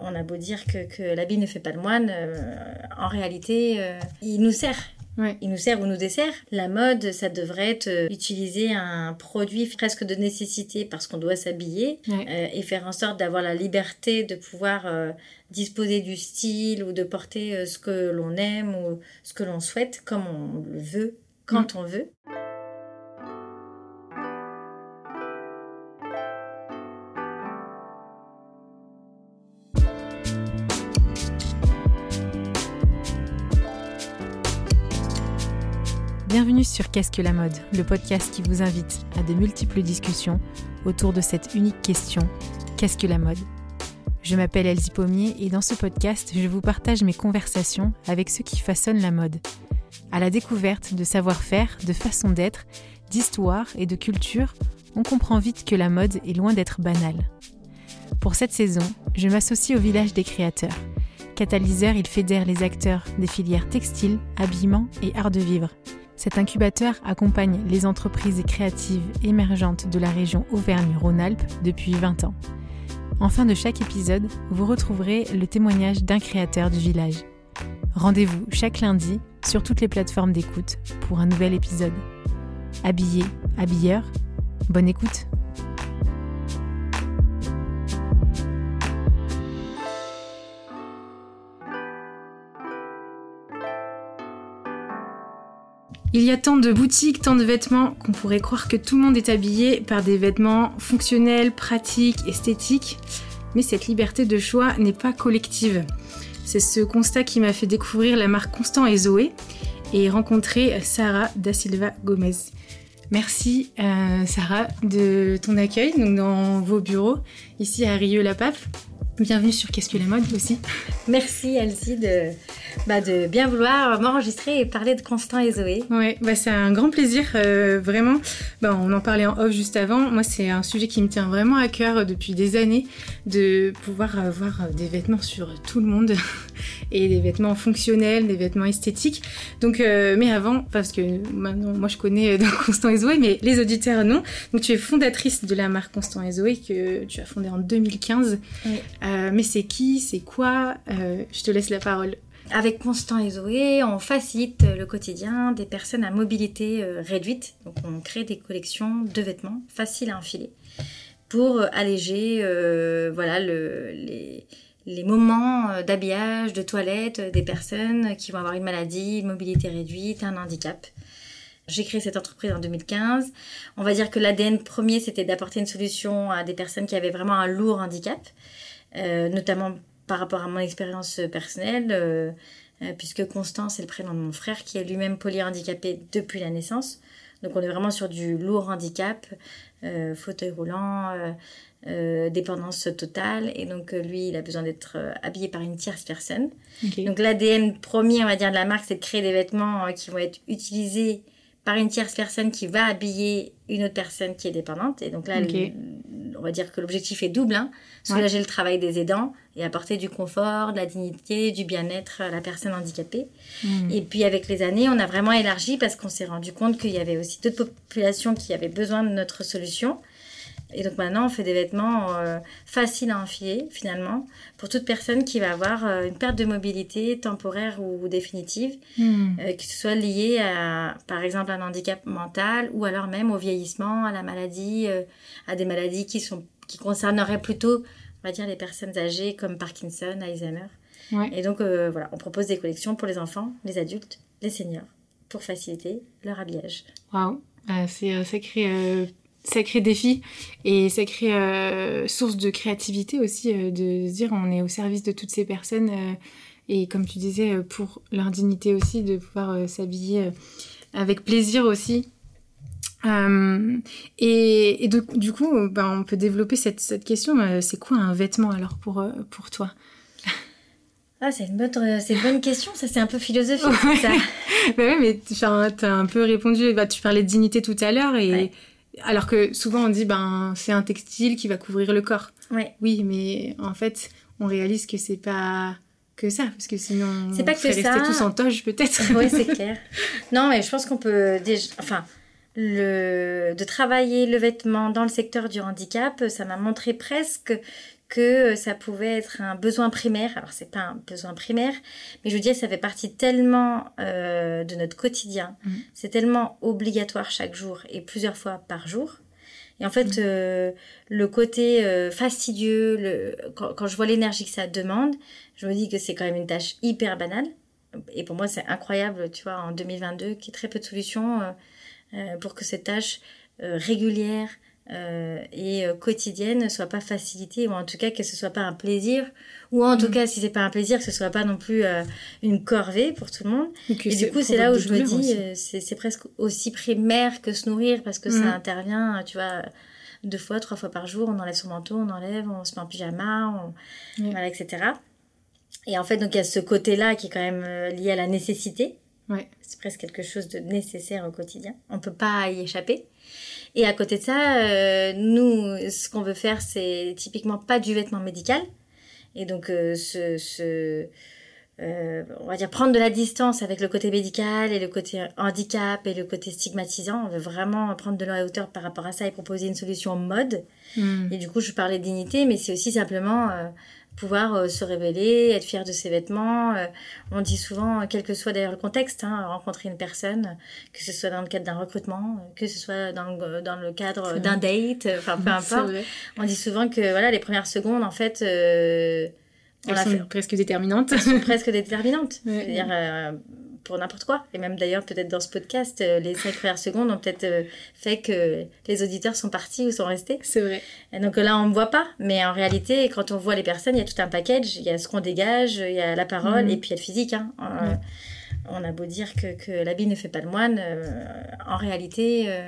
On a beau dire que, que l'habit ne fait pas le moine, en réalité, il nous sert. Il nous sert ou nous dessert. La mode, ça devrait être euh, utiliser un produit presque de nécessité parce qu'on doit s'habiller euh, et faire en sorte d'avoir la liberté de pouvoir euh, disposer du style ou de porter ce que l'on aime ou ce que l'on souhaite comme on le veut, quand mm. on veut. Bienvenue sur Qu'est-ce que la mode, le podcast qui vous invite à de multiples discussions autour de cette unique question Qu'est-ce que la mode? Je m'appelle Elsie Pommier et dans ce podcast, je vous partage mes conversations avec ceux qui façonnent la mode. À la découverte de savoir-faire, de façon d'être, d'histoire et de culture, on comprend vite que la mode est loin d'être banale. Pour cette saison, je m'associe au village des créateurs. Catalyseur, il fédère les acteurs des filières textiles, habillement et art de vivre. Cet incubateur accompagne les entreprises créatives émergentes de la région Auvergne-Rhône-Alpes depuis 20 ans. En fin de chaque épisode, vous retrouverez le témoignage d'un créateur du village. Rendez-vous chaque lundi sur toutes les plateformes d'écoute pour un nouvel épisode. Habillé, habilleur, bonne écoute Il y a tant de boutiques, tant de vêtements qu'on pourrait croire que tout le monde est habillé par des vêtements fonctionnels, pratiques, esthétiques. Mais cette liberté de choix n'est pas collective. C'est ce constat qui m'a fait découvrir la marque Constant et Zoé et rencontrer Sarah Da Silva Gomez. Merci euh, Sarah de ton accueil donc dans vos bureaux ici à Rieux-la-Pape. Bienvenue sur Qu'est-ce que la mode aussi. Merci Elsie de, bah, de bien vouloir m'enregistrer et parler de Constant et Zoé. Ouais, bah, c'est un grand plaisir, euh, vraiment. Bah, on en parlait en off juste avant. Moi, c'est un sujet qui me tient vraiment à cœur depuis des années de pouvoir avoir des vêtements sur tout le monde et des vêtements fonctionnels, des vêtements esthétiques. Donc, euh, mais avant, parce que maintenant, moi, je connais euh, Constant et Zoé, mais les auditeurs non. Donc, tu es fondatrice de la marque Constant et Zoé que tu as fondée en 2015. Mais c'est qui, c'est quoi? Je te laisse la parole. Avec Constant et Zoé, on facilite le quotidien des personnes à mobilité euh, réduite. Donc on crée des collections de vêtements faciles à enfiler pour euh, alléger euh, voilà, les, moments d'habillage, de toilette des personnes qui vont avoir une maladie, une mobilité réduite, un handicap. J'ai créé cette entreprise en 2015. On va dire que l'ADN premier, c'était d'apporter une solution à des personnes qui avaient vraiment un lourd handicap, notamment par rapport à mon expérience personnelle, euh, euh, puisque Constance est le prénom de mon frère qui est lui-même polyhandicapé depuis la naissance. Donc on est vraiment sur du lourd handicap, euh, fauteuil roulant, dépendance totale. Et donc lui, il a besoin d'être habillé par une tierce personne. Donc l'ADN premier, on va dire, de la marque, c'est de créer des vêtements qui vont être utilisés par une tierce personne qui va habiller une autre personne qui est dépendante. Et donc là, on va dire que l'objectif est double. Hein. Soulager le travail des aidants et apporter du confort, de la dignité, du bien-être à la personne handicapée. Hmm. Et puis avec les années, on a vraiment élargi parce qu'on s'est rendu compte qu'il y avait aussi d'autres populations qui avaient besoin de notre solution. Et donc maintenant, on fait des vêtements euh, faciles à enfiler, finalement, pour toute personne qui va avoir euh, une perte de mobilité temporaire ou, définitive, hmm. euh, que ce soit liée à, par exemple, un handicap mental ou alors même au vieillissement, à la maladie, à des maladies qui, sont, qui concerneraient plutôt, on va dire, les personnes âgées comme Parkinson, Alzheimer. Et donc, voilà, on propose des collections pour les enfants, les adultes, les seniors, pour faciliter leur habillage. Waouh, c'est sacré sacré défi et sacré euh, source de créativité aussi euh, de se dire on est au service de toutes ces personnes euh, et comme tu disais pour leur dignité aussi de pouvoir s'habiller avec plaisir aussi et, du coup ben, on peut développer cette, cette question c'est quoi un vêtement alors pour, pour toi? Ah, c'est une, bonne, une bonne question, ça c'est un peu philosophique. ça. bah oui, mais tu as un peu répondu, bah, tu parlais de dignité tout à l'heure et, alors que souvent on dit ben c'est un textile qui va couvrir le corps. Oui, mais en fait on réalise que c'est pas que ça parce que sinon c'est pas on que rester tous en toge peut-être. oui c'est clair. Non mais je pense qu'on peut déjà enfin le de travailler le vêtement dans le secteur du handicap ça m'a montré presque que ça pouvait être un besoin primaire. Alors c'est pas un besoin primaire, mais je veux dire ça fait partie tellement euh, de notre quotidien. Mhm. C'est tellement obligatoire chaque jour et plusieurs fois par jour. Et en fait, Mhm. euh, le côté euh, fastidieux, le, quand, quand je vois l'énergie que ça demande, je me dis que c'est quand même une tâche hyper banale. Et pour moi, c'est incroyable, tu vois, en 2022, qu'il y ait très peu de solutions euh, euh, pour que cette tâche euh, régulière euh, et euh, quotidienne ne soit pas facilitée, ou en tout cas que ce soit pas un plaisir, ou en tout Mhm. cas, si c'est pas un plaisir, que ce soit pas non plus euh, une corvée pour tout le monde. Et, du coup, c'est là où je me dis, euh, c'est presque aussi primaire que se nourrir parce que ça Mhm. intervient, tu vois, deux fois, trois fois par jour. On enlève son manteau, on enlève, on se met en pyjama, on... Voilà, etc. Et en fait, donc il y a ce côté-là qui est quand même euh, lié à la nécessité. Ouais. C'est presque quelque chose de nécessaire au quotidien. On peut pas y échapper. Et à côté de ça, euh, nous, ce qu'on veut faire, c'est typiquement pas du vêtement médical. Et donc, euh, ce, ce, euh, on va dire prendre de la distance avec le côté médical et le côté handicap et le côté stigmatisant. On veut vraiment prendre de la hauteur par rapport à ça et proposer une solution mode. Mhm. Et du coup, je parlais de dignité, mais c'est aussi simplement euh, pouvoir euh, se révéler, être fier de ses vêtements. Euh, on dit souvent, euh, quel que soit d'ailleurs le contexte, hein, rencontrer une personne, que ce soit dans le cadre d'un recrutement, que ce soit dans le, dans le cadre d'un date, enfin peu importe. On dit souvent que voilà, les premières secondes, en fait, euh, on Elles sont fait- presque déterminantes. sont presque déterminantes. C'est-à-dire pour n'importe quoi. Et même d'ailleurs, peut-être dans ce podcast, euh, les cinq premières secondes ont peut-être euh, fait que les auditeurs sont partis ou sont restés. C'est vrai. Et donc là, on ne voit pas. Mais en réalité, quand on voit les personnes, il y a tout un package. Il y a ce qu'on dégage, il y a la parole Mhm. et puis il y a le physique. hein. On a beau dire que, que l'habit ne fait pas le moine. euh, en réalité, euh,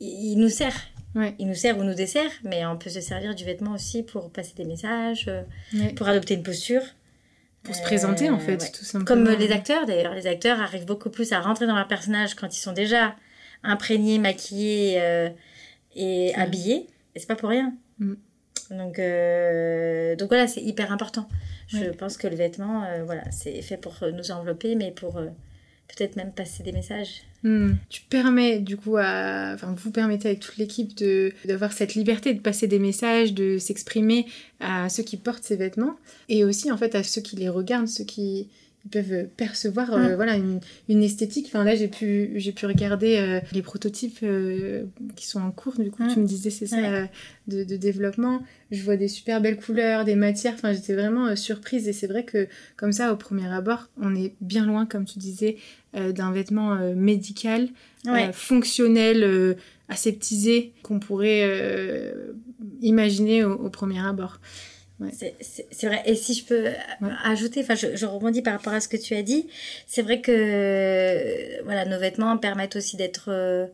il, il nous sert. Ouais. Il nous sert ou nous dessert. Mais on peut se servir du vêtement aussi pour passer des messages, Ouais. pour adopter une posture. Pour se Euh, présenter, en fait, ouais. tout simplement. Comme euh, les acteurs d'ailleurs. Les acteurs arrivent beaucoup plus à rentrer dans leur personnage quand ils sont déjà imprégnés, maquillés euh, et habillés. Et c'est pas pour rien. Mm. Donc, euh, donc voilà, c'est hyper important. Je pense que le vêtement, euh, voilà, c'est fait pour euh, nous envelopper, mais pour euh, peut-être même passer des messages. Hmm. Tu permets du coup à... Enfin, vous permettez avec toute l'équipe de d'avoir cette liberté de passer des messages, de s'exprimer à ceux qui portent ces vêtements et aussi en fait à ceux qui les regardent, ceux qui ils peuvent percevoir euh, Mm. voilà une, une esthétique. Enfin là j'ai pu j'ai pu regarder euh, les prototypes euh, qui sont en cours. Du coup Mm. tu me disais c'est ça Ouais. euh, de, de développement. Je vois des super belles couleurs, des matières. Enfin j'étais vraiment euh, surprise et c'est vrai que comme ça au premier abord on est bien loin comme tu disais euh, d'un vêtement euh, médical, Ouais. euh, fonctionnel, euh, aseptisé, qu'on pourrait euh, imaginer au, au premier abord. C'est- C'est vrai. Et si je peux ajouter, enfin, je, je rebondis par rapport à ce que tu as dit. C'est vrai que voilà, nos vêtements permettent aussi d'être, euh,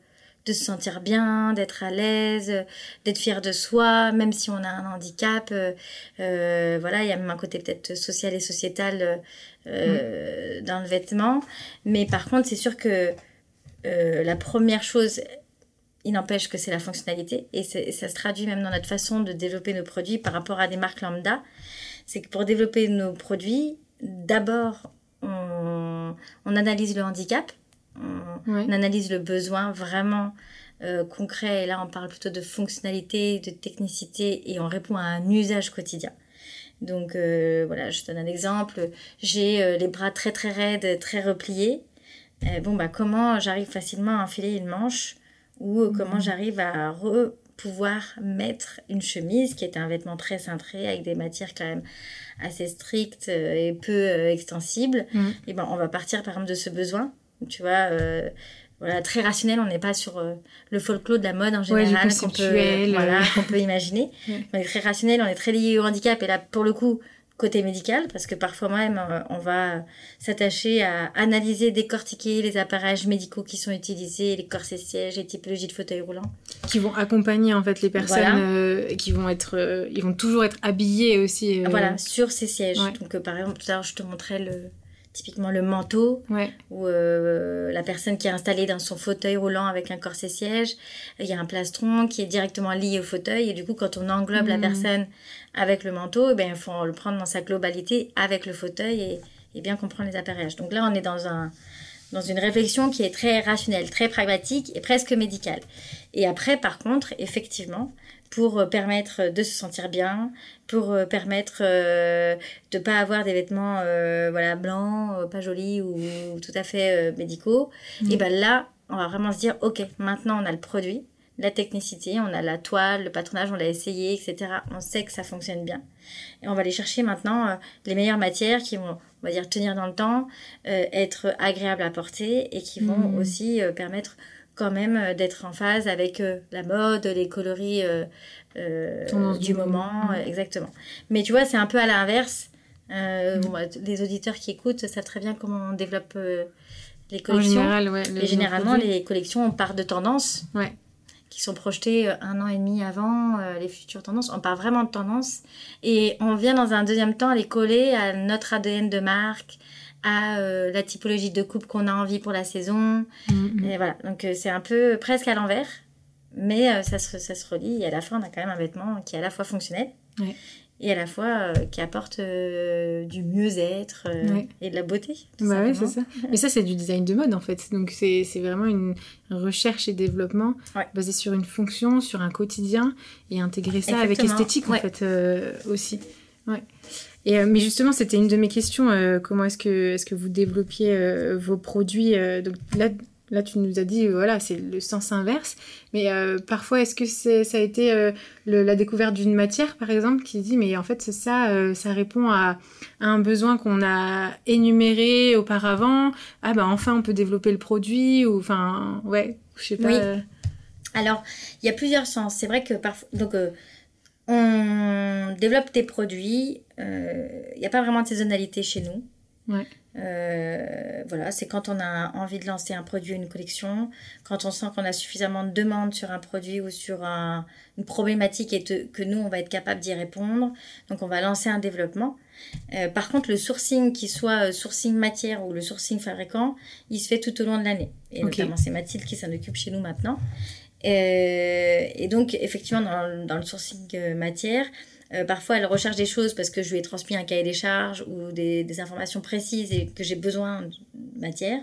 de se sentir bien, d'être à l'aise, euh, d'être fier de soi, même si on a un handicap. euh, euh, voilà, il y a même un côté peut-être social et sociétal euh, euh, dans le vêtement. Mais par contre, c'est sûr que euh, la première chose il n'empêche que c'est la fonctionnalité et, ça se traduit même dans notre façon de développer nos produits par rapport à des marques lambda. C'est que pour développer nos produits, d'abord, on, on analyse le handicap, on, analyse le besoin vraiment euh, concret. Et là, on parle plutôt de fonctionnalité, de technicité et on répond à un usage quotidien. Donc euh, voilà, je te donne un exemple. J'ai euh, les bras très très raides, très repliés. Bon, bah, comment j'arrive facilement à enfiler une manche ou euh, comment j'arrive à re- pouvoir mettre une chemise qui est un vêtement très cintré avec des matières quand même assez strictes euh, et peu euh, extensibles. Mhm. Et ben, on va partir par exemple de ce besoin. Tu vois, euh, voilà, très rationnel, on n'est pas sur euh, le folklore de la mode en Ouais, général qu'on peut, voilà, qu'on peut imaginer. On est très rationnel, on est très lié au handicap et là, pour le coup, côté médical, parce que parfois même, euh, on va s'attacher à analyser, décortiquer les appareils médicaux qui sont utilisés, les corsets sièges, les typologies de fauteuils roulants. Qui vont accompagner en fait les personnes, Voilà. euh, qui vont être, euh, ils vont toujours être habillés aussi. euh, Voilà, sur ces sièges. Ouais. Donc, euh, par exemple, tout à l'heure, je te montrais le, typiquement le manteau, Ouais. ou euh, la personne qui est installée dans son fauteuil roulant avec un corset siège. Il y a un plastron qui est directement lié au fauteuil, et du coup, quand on englobe la Mhm. personne avec le manteau, eh ben, il faut le prendre dans sa globalité avec le fauteuil et, et bien comprendre les appareillages. Donc là, on est dans un dans une réflexion qui est très rationnelle, très pragmatique et presque médicale. Et après, par contre, effectivement, pour permettre de se sentir bien, pour permettre de ne pas avoir des vêtements voilà blancs, pas jolis ou tout à fait médicaux. Et ben là, on va vraiment se dire, ok, maintenant on a le produit, la technicité, on a la toile, le patronage, on l'a essayé, etc. On sait que ça fonctionne bien. Et on va aller chercher maintenant euh, les meilleures matières qui vont, on va dire, tenir dans le temps, euh, être agréables à porter et qui vont mmh. aussi euh, permettre quand même d'être en phase avec la mode, les coloris du moment, exactement. Mais tu vois, c'est un peu à l'inverse. Mmh. Bah, les auditeurs qui écoutent savent très bien comment on développe les collections. En général, ouais, et généralement, les collections, on part de tendance. Ouais qui sont projetés euh, un an et demi avant euh, les futures tendances. On parle vraiment de tendances et on vient dans un deuxième temps les coller à notre ADN de marque, à euh, la typologie de coupe qu'on a envie pour la saison. Mm-hmm. Et voilà, donc c'est un peu presque à l'envers, mais ça, se, ça se relie et à la fin on a quand même un vêtement qui est à la fois fonctionnel. et à la fois euh, qui apporte euh, du mieux-être euh, et de la beauté. Bah ouais, c'est ça. Mais ça, c'est du design de mode en fait. Donc c'est vraiment une recherche et développement basé sur une fonction, sur un quotidien et intégrer ça avec esthétique en fait aussi. Ouais. Et, mais justement, c'était une de mes questions. comment est-ce que, vous développiez vos produits Donc là, Là, tu nous as dit, euh, voilà, c'est le sens inverse. Mais euh, parfois, est-ce que ça a été euh, la découverte d'une matière, par exemple, qui dit, mais en fait, c'est ça, ça répond à, un besoin qu'on a énuméré auparavant. Ah ben, enfin, on peut développer le produit. Ou, enfin, ouais, je sais pas. Oui. Alors, il y a plusieurs sens. C'est vrai que parfois, donc, on développe des produits. Il n'y a pas vraiment de saisonnalité chez nous. Ouais. Euh, voilà, c'est quand on a envie de lancer un produit, une collection, quand on sent qu'on a suffisamment de demandes sur un produit ou sur une problématique et que nous, on va être capable d'y répondre. Donc, on va lancer un développement. Euh, par contre, le sourcing, qui soit euh, sourcing matière ou le sourcing fabricant, il se fait tout au long de l'année. Et notamment, c'est Mathilde qui s'en occupe chez nous maintenant. Et donc, effectivement, dans, dans le sourcing matière, euh, parfois, elle recherche des choses parce que je lui ai transmis un cahier des charges ou des, des informations précises et que j'ai besoin de matière.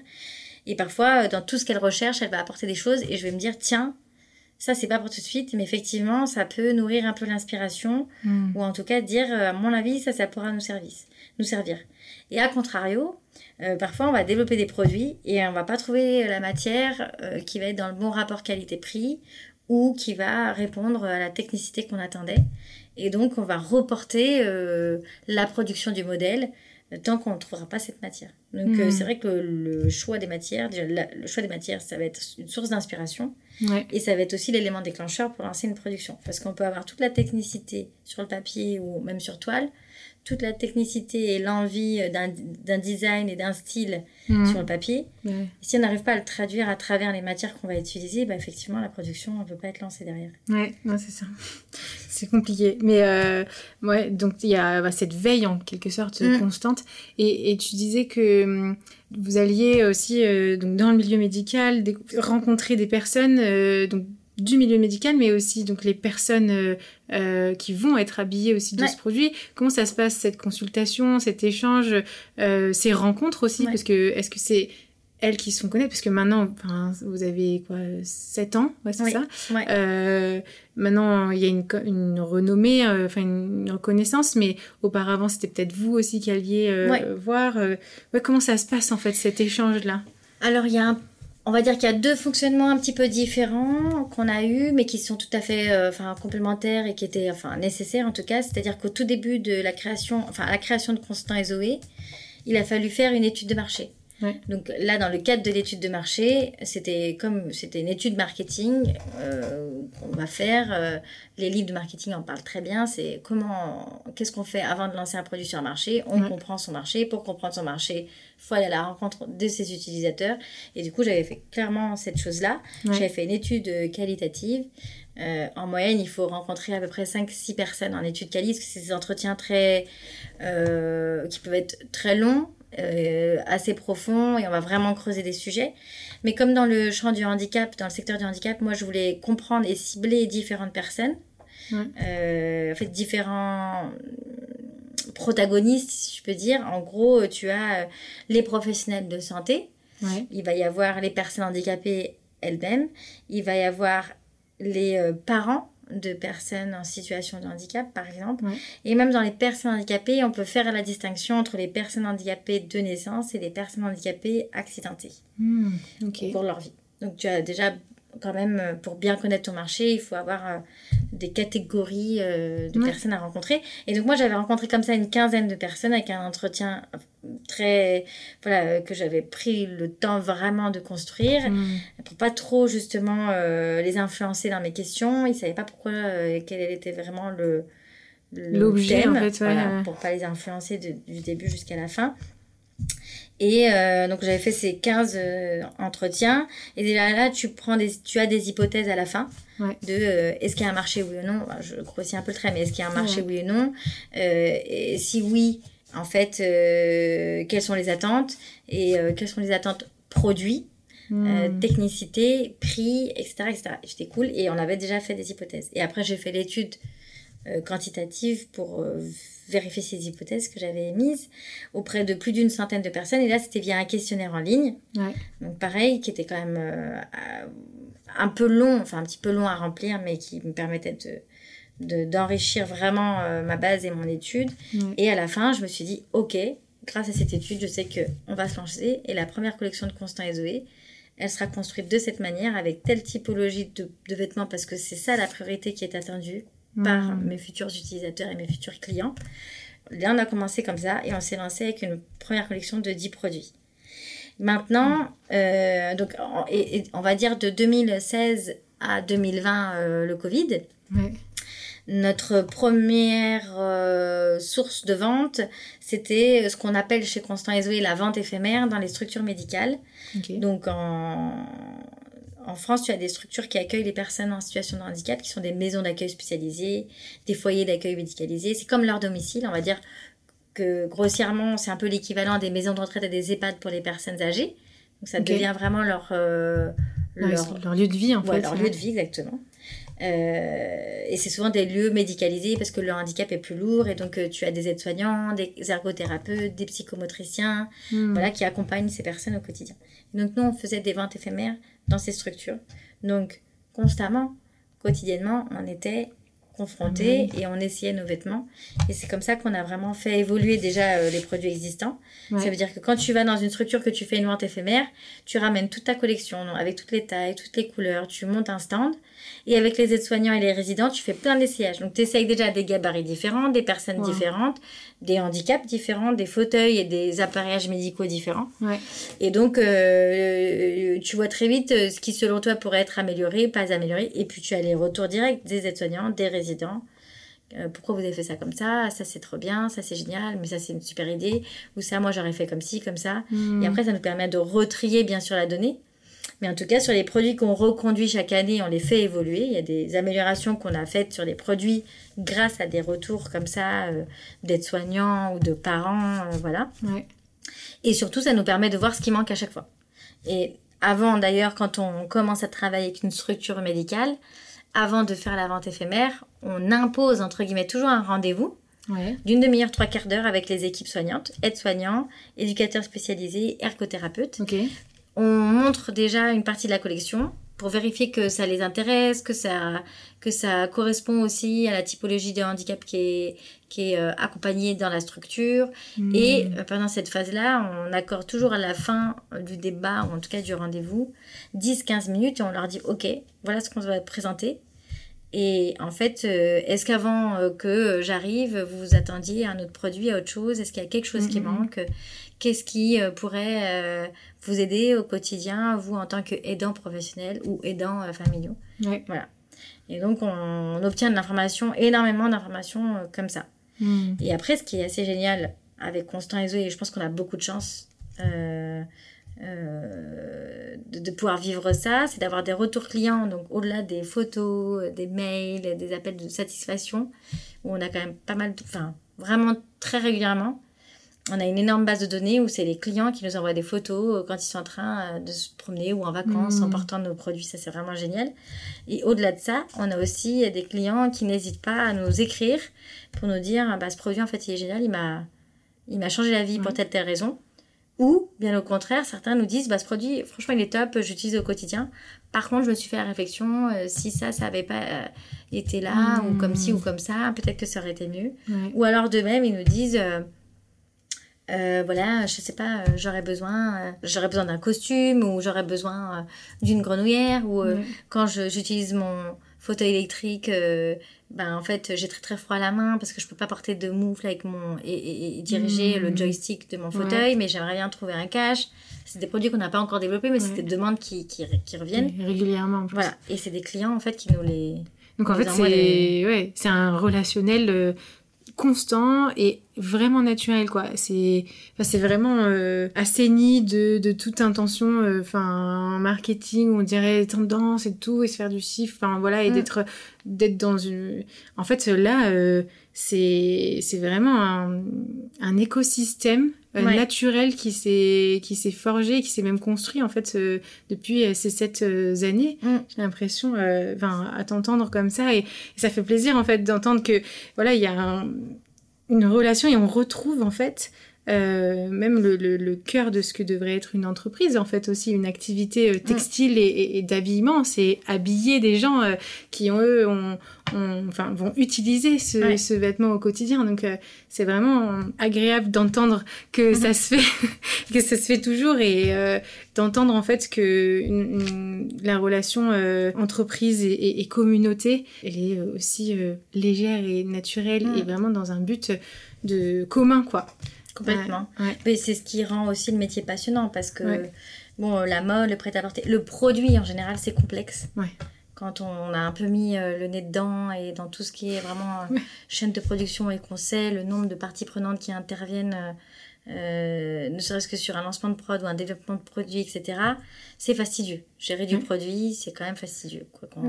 Et parfois, euh, dans tout ce qu'elle recherche, elle va apporter des choses et je vais me dire, tiens, ça, c'est pas pour tout de suite, mais effectivement, ça peut nourrir un peu l'inspiration hmm. ou en tout cas dire, euh, à mon avis, ça, ça pourra nous, service, nous servir. Et à contrario, parfois, on va développer des produits et on va pas trouver la matière qui va être dans le bon rapport qualité-prix ou qui va répondre à la technicité qu'on attendait. Et donc, on va reporter euh, la production du modèle euh, tant qu'on ne trouvera pas cette matière. Donc, euh, hmm. c'est vrai que le choix des matières, déjà, le choix des matières, ça va être une source d'inspiration. Et ça va être aussi l'élément déclencheur pour lancer une production. Parce qu'on peut avoir toute la technicité sur le papier ou même sur toile, toute la technicité et l'envie d'un design et d'un style mhm. sur le papier. Si on n'arrive pas à le traduire à travers les matières qu'on va utiliser, bah effectivement, la production ne peut pas être lancée derrière. Ouais, c'est ça. C'est compliqué. Mais euh, ouais, donc il y a bah, cette veille en quelque sorte mm. constante. Et, et, tu disais que hum, vous alliez aussi euh, donc dans le milieu médical rencontrer des personnes euh, donc du milieu médical, mais aussi donc les personnes euh, euh, qui vont être habillées aussi de ce produit. Comment ça se passe cette consultation, cet échange, euh, ces rencontres aussi? Parce que est-ce que c'est elles qui sont connaissent Parce que maintenant, vous avez quoi 7 ans, ouais, c'est ça? Maintenant, il y a une, une renommée, enfin une reconnaissance, mais auparavant, c'était peut-être vous aussi qui alliez voir. comment ça se passe en fait cet échange-là? Alors, il y a un on va dire qu'il y a deux fonctionnements un petit peu différents qu'on a eus, mais qui sont tout à fait euh, complémentaires et qui étaient enfin, nécessaires en tout cas. C'est-à-dire qu'au tout début de la création, enfin la création de Constant et Zoé, il a fallu faire une étude de marché. Donc là, dans le cadre de l'étude de marché, c'était comme c'était une étude marketing euh, qu'on va faire. Euh, les livres de marketing en parlent très bien. C'est comment, qu'est-ce qu'on fait avant de lancer un produit sur un marché? On comprend son marché. Pour comprendre son marché, faut aller à la rencontre de ses utilisateurs. Et du coup, j'avais fait clairement cette chose-là. J'avais fait une étude qualitative. Euh, en moyenne, il faut rencontrer à peu près 5-6 personnes en étude quali, parce que c'est des entretiens très, qui peuvent être très longs euh, assez profond et on va vraiment creuser des sujets. Mais comme dans le champ du handicap, dans le secteur du handicap, moi je voulais comprendre et cibler différentes personnes, euh, en fait différents protagonistes, si je peux dire. En gros, tu as euh, les professionnels de santé, il va y avoir les personnes handicapées elles-mêmes, il va y avoir les parents de personnes en situation de handicap, par exemple. Et même dans les personnes handicapées, on peut faire la distinction entre les personnes handicapées de naissance et les personnes handicapées accidentées Hmm, pour leur vie. Donc tu as déjà quand même, euh, pour bien connaître ton marché, il faut avoir euh, des catégories euh, de Ouais. personnes à rencontrer. Et donc moi, j'avais rencontré comme ça une quinzaine de personnes avec un entretien très... Voilà, euh, que j'avais pris le temps vraiment de construire Hmm. pour pas trop justement euh, les influencer dans mes questions. Ils savaient pas pourquoi, euh, quel était vraiment le L'objet, en fait, ouais, voilà, ouais. pour pas les influencer de- du début jusqu'à la fin. Et euh, donc j'avais fait ces 15 euh, entretiens et déjà là tu prends des tu as des hypothèses à la fin Ouais. de euh, est-ce qu'il y a un marché oui ou non? Enfin, je grossis un peu le trait mais est-ce qu'il y a un marché Ouais. oui ou non? Et si oui en fait euh, quelles sont les attentes et euh, quelles sont les attentes produits euh, Hmm. technicité, prix, etc. etc. Cool et on avait déjà fait des hypothèses. Et après, j'ai fait l'étude quantitative pour vérifier ces hypothèses que j'avais émises auprès de plus d'une centaine de personnes. Et là, c'était via un questionnaire en ligne. Ouais. Donc pareil, qui était quand même un peu long, enfin un petit peu long à remplir, mais qui me permettait de de- d'enrichir vraiment euh, ma base et mon étude. Et à la fin, je me suis dit, ok, grâce à cette étude, je sais que on va se lancer. Et la première collection de Constant et Zoé, elle sera construite de cette manière, avec telle typologie de, de vêtements, parce que c'est ça la priorité qui est attendue par Hmm. mes futurs utilisateurs et mes futurs clients. Là, on a commencé comme ça et on s'est lancé avec une première collection de 10 produits. Maintenant, euh, donc, et, et on va dire de 2016 à 2020, euh, le Covid, Ouais. Notre première euh, source de vente, c'était ce qu'on appelle chez Constant et Zoé la vente éphémère dans les structures médicales. Donc en, en France, tu as des structures qui accueillent les personnes en situation de handicap, qui sont des maisons d'accueil spécialisées, des foyers d'accueil médicalisés. C'est comme leur domicile, on va dire que grossièrement, c'est un peu l'équivalent des maisons de retraite et des EHPAD pour les personnes âgées. Donc ça devient vraiment leur, euh, leur lieu de vie, en Ouais, fait. leur lieu de vie, exactement. Euh, et c'est souvent des lieux médicalisés parce que le handicap est plus lourd et donc euh, tu as des aides-soignants, des ergothérapeutes, des psychomotriciens, Hmm. voilà, qui accompagnent ces personnes au quotidien. Et donc nous, on faisait des ventes éphémères dans ces structures. Donc constamment, quotidiennement, on était confrontés et on essayait nos vêtements. Et c'est comme ça qu'on a vraiment fait évoluer déjà euh, les produits existants. Ouais. Ça veut dire que quand tu vas dans une structure que tu fais une vente éphémère, tu ramènes toute ta collection avec toutes les tailles, toutes les couleurs, tu montes un stand et avec les aides-soignants et les résidents, tu fais plein d'essayages. Donc tu essayes déjà des gabarits différents, des personnes différentes, des handicaps différents, des fauteuils et des appareillages médicaux différents. Ouais. Et donc euh, tu vois très vite euh, ce qui selon toi pourrait être amélioré, pas amélioré et puis tu as les retours directs des aides-soignants, des résidents. Euh, pourquoi vous avez fait ça comme ça? Ça c'est trop bien, ça c'est génial, mais ça c'est une super idée. Ou ça moi j'aurais fait comme ci, comme ça. Hmm. Et après, ça nous permet de retrier bien sûr la donnée. Mais en tout cas, sur les produits qu'on reconduit chaque année, on les fait évoluer. Il y a des améliorations qu'on a faites sur les produits grâce à des retours comme ça euh, d'aides-soignants ou de parents. euh, voilà. Ouais. Et surtout, ça nous permet de voir ce qui manque à chaque fois. Et avant, d'ailleurs, quand on commence à travailler avec une structure médicale, avant de faire la vente éphémère, on impose, entre guillemets, toujours un rendez-vous Ouais. d'une demi-heure, trois quarts d'heure avec les équipes soignantes, aides-soignants, éducateurs spécialisés, ergothérapeutes. On montre déjà une partie de la collection pour vérifier que ça les intéresse, que ça, que ça correspond aussi à la typologie de handicap qui est, qui est euh, accompagnée dans la structure. Hmm. Et euh, pendant cette phase-là, on accorde toujours à la fin euh, du débat, ou en tout cas du rendez-vous, 10-15 minutes et on leur dit Ok, voilà ce qu'on va présenter. Et en fait, euh, est-ce qu'avant que j'arrive, vous vous attendiez à un autre produit, à autre chose? Est-ce qu'il y a quelque chose qui Mhm. manque? Qu'est-ce qui euh, pourrait euh, vous aider au quotidien, vous en tant qu'aidant professionnel ou aidant euh, familiaux Ouais. Et donc, on, on obtient de l'information, énormément d'informations comme ça. Hmm. Et après, ce qui est assez génial avec Constant et Zoé, et je pense qu'on a beaucoup de chance euh, euh, de, de pouvoir vivre ça, c'est d'avoir des retours clients, donc au-delà des photos, des mails, des appels de satisfaction, où on a quand même pas mal, enfin, vraiment très régulièrement. On a une énorme base de données où c'est les clients qui nous envoient des photos euh, quand ils sont en train euh, de se promener ou en vacances en portant nos produits. Ça, c'est vraiment génial. Et au-delà de ça, on a aussi des clients qui n'hésitent pas à nous écrire pour nous dire bah, ce produit, en fait, il est génial, il m'a, il m'a changé la vie pour Ouais. telle, telle raison. Ou, bien au contraire, certains nous disent, bah, ce produit, franchement, il est top, j'utilise au quotidien. Par contre, je me suis fait la réflexion, euh, si ça, ça avait pas euh, été là, ou comme ci, ou comme ça, peut-être que ça aurait été mieux. Ou alors, de même, ils nous disent, euh, voilà, je sais pas, j'aurais besoin, j'aurais besoin d'un costume, ou j'aurais besoin d'une grenouillère, ou quand j'utilise mon fauteuil électrique, ben en fait j'ai très très froid à la main parce que je peux pas porter de moufle avec mon et, diriger le mmh. joystick de mon fauteuil mais j'aimerais bien trouver un cache. C'est des produits qu'on n'a pas encore développés mais c'est des demandes qui, qui, qui reviennent. Régulièrement en voilà. Et c'est des clients en fait qui nous les donc en fait c'est ouais, c'est un relationnel euh, constant et vraiment naturel quoi c'est c'est vraiment euh, assaini de, de toute intention euh, enfin marketing on dirait tendance et tout et se faire du chiffre enfin voilà et mm. d'être d'être dans une en fait là euh, c'est c'est vraiment un, un écosystème euh, naturel qui s'est qui s'est forgé qui s'est même construit en fait depuis ces sept années mm. j'ai l'impression enfin à t'entendre comme ça et, et, ça fait plaisir en fait d'entendre que voilà il y a un, une relation et on retrouve en fait euh, même le, le, cœur de ce que devrait être une entreprise, en fait aussi une activité euh, textile et, d'habillement, c'est habiller des gens euh, qui ont, eux ont, enfin, vont utiliser ce, ce, vêtement au quotidien. Donc c'est vraiment agréable d'entendre que ça se fait, que ça se fait toujours et d'entendre en fait que une, la relation entreprise et, et, communauté, elle est aussi légère et naturelle et vraiment dans un but de commun quoi. Complètement. Mais c'est ce qui rend aussi le métier passionnant parce que, bon, la mode, le prêt-à-porter, le produit en général, c'est complexe. Quand on a un peu mis euh, le nez dedans et dans tout ce qui est vraiment euh, chaîne de production et qu'on sait le nombre de parties prenantes qui interviennent, euh, ne serait-ce que sur un lancement de prod ou un développement de produit, etc., c'est fastidieux. Gérer du produit, c'est quand même fastidieux, quoi qu'on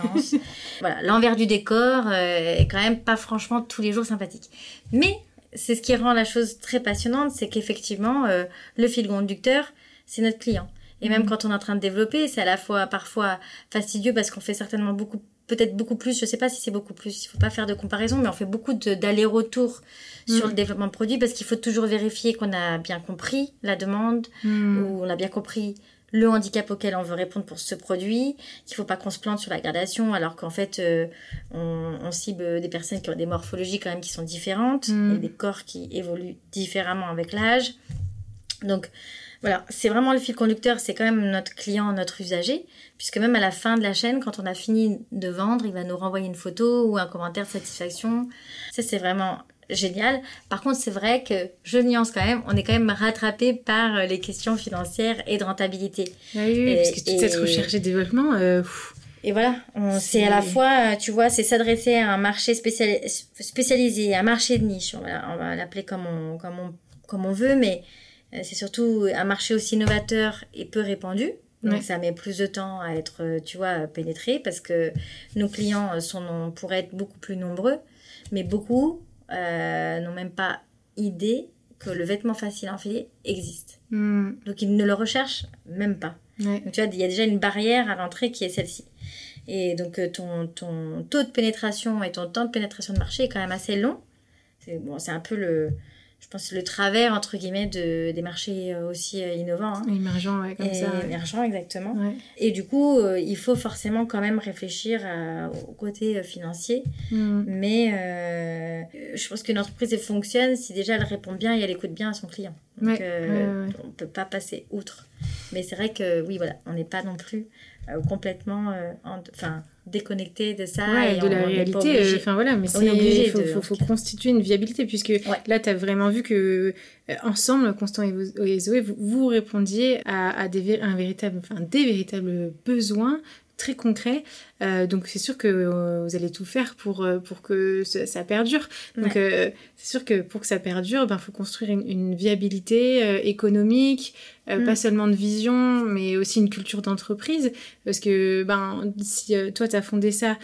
pense. voilà, l'envers du décor est quand même pas franchement tous les jours sympathique. Mais c'est ce qui rend la chose très passionnante, c'est qu'effectivement, euh, le fil conducteur, c'est notre client. Et même mhm. quand on est en train de développer, c'est à la fois parfois fastidieux parce qu'on fait certainement beaucoup, peut-être beaucoup plus, je sais pas si c'est beaucoup plus, il faut pas faire de comparaison, mais on fait beaucoup d'aller-retour sur mhm. le développement de produits parce qu'il faut toujours vérifier qu'on a bien compris la demande mhm. ou on a bien compris le handicap auquel on veut répondre pour ce produit, qu'il faut pas qu'on se plante sur la gradation, alors qu'en fait, euh, on, cible des personnes qui ont des morphologies quand même qui sont différentes, mm. et des corps qui évoluent différemment avec l'âge. Donc, voilà, c'est vraiment le fil conducteur, c'est quand même notre client, notre usager, puisque même à la fin de la chaîne, quand on a fini de vendre, il va nous renvoyer une photo ou un commentaire de satisfaction. Ça, c'est vraiment génial. Par contre, c'est vrai que je nuance quand même, on est quand même rattrapé par euh, les questions financières et de rentabilité. Ah oui, parce que toute cette recherche et développement. Euh, et voilà, c'est à la fois, tu vois, c'est s'adresser à un marché spécialisé, un marché de niche, on va, l'appeler comme on, comme, on, comme on veut, mais euh, c'est surtout un marché aussi novateur et peu répandu. Donc ça met plus de temps à être, tu vois, pénétré parce que nos clients sont, pourraient être beaucoup plus nombreux, mais beaucoup euh, n'ont même pas idée que le vêtement facile à enfiler existe. Hmm. Donc ils ne le recherchent même pas. Donc tu vois, il y a déjà une barrière à l'entrée qui est celle-ci. Et donc euh, ton, ton taux de pénétration et ton temps de pénétration de marché est quand même assez long. C'est bon, un peu le, je pense, le travers, entre guillemets, de, des marchés euh, aussi euh, innovants. Hein. Émergents, ouais, comme ça. Émergents, exactement. Et du coup, euh, il faut forcément quand même réfléchir au côté financier. Mm. Mais je pense qu'une entreprise fonctionne si déjà elle répond bien et elle écoute bien à son client. Donc, on ne peut pas passer outre. Mais c'est vrai que, oui, voilà, on n'est pas non plus complètement... Enfin déconnecté de ça et de la réalité euh, enfin voilà mais il faut, faut, constituer une viabilité puisque là tu as vraiment vu que euh, ensemble Constant et Zoé vous, vous répondiez à, à des un véritable enfin des véritables besoins très concret. Euh, donc c'est sûr que euh, vous allez tout faire pour, euh, pour que ça, perdure. Donc c'est sûr que pour que ça perdure, il ben, faut construire une, viabilité économique, mm. pas seulement de vision, mais aussi une culture d'entreprise. Parce que ben, si toi, tu as fondé ça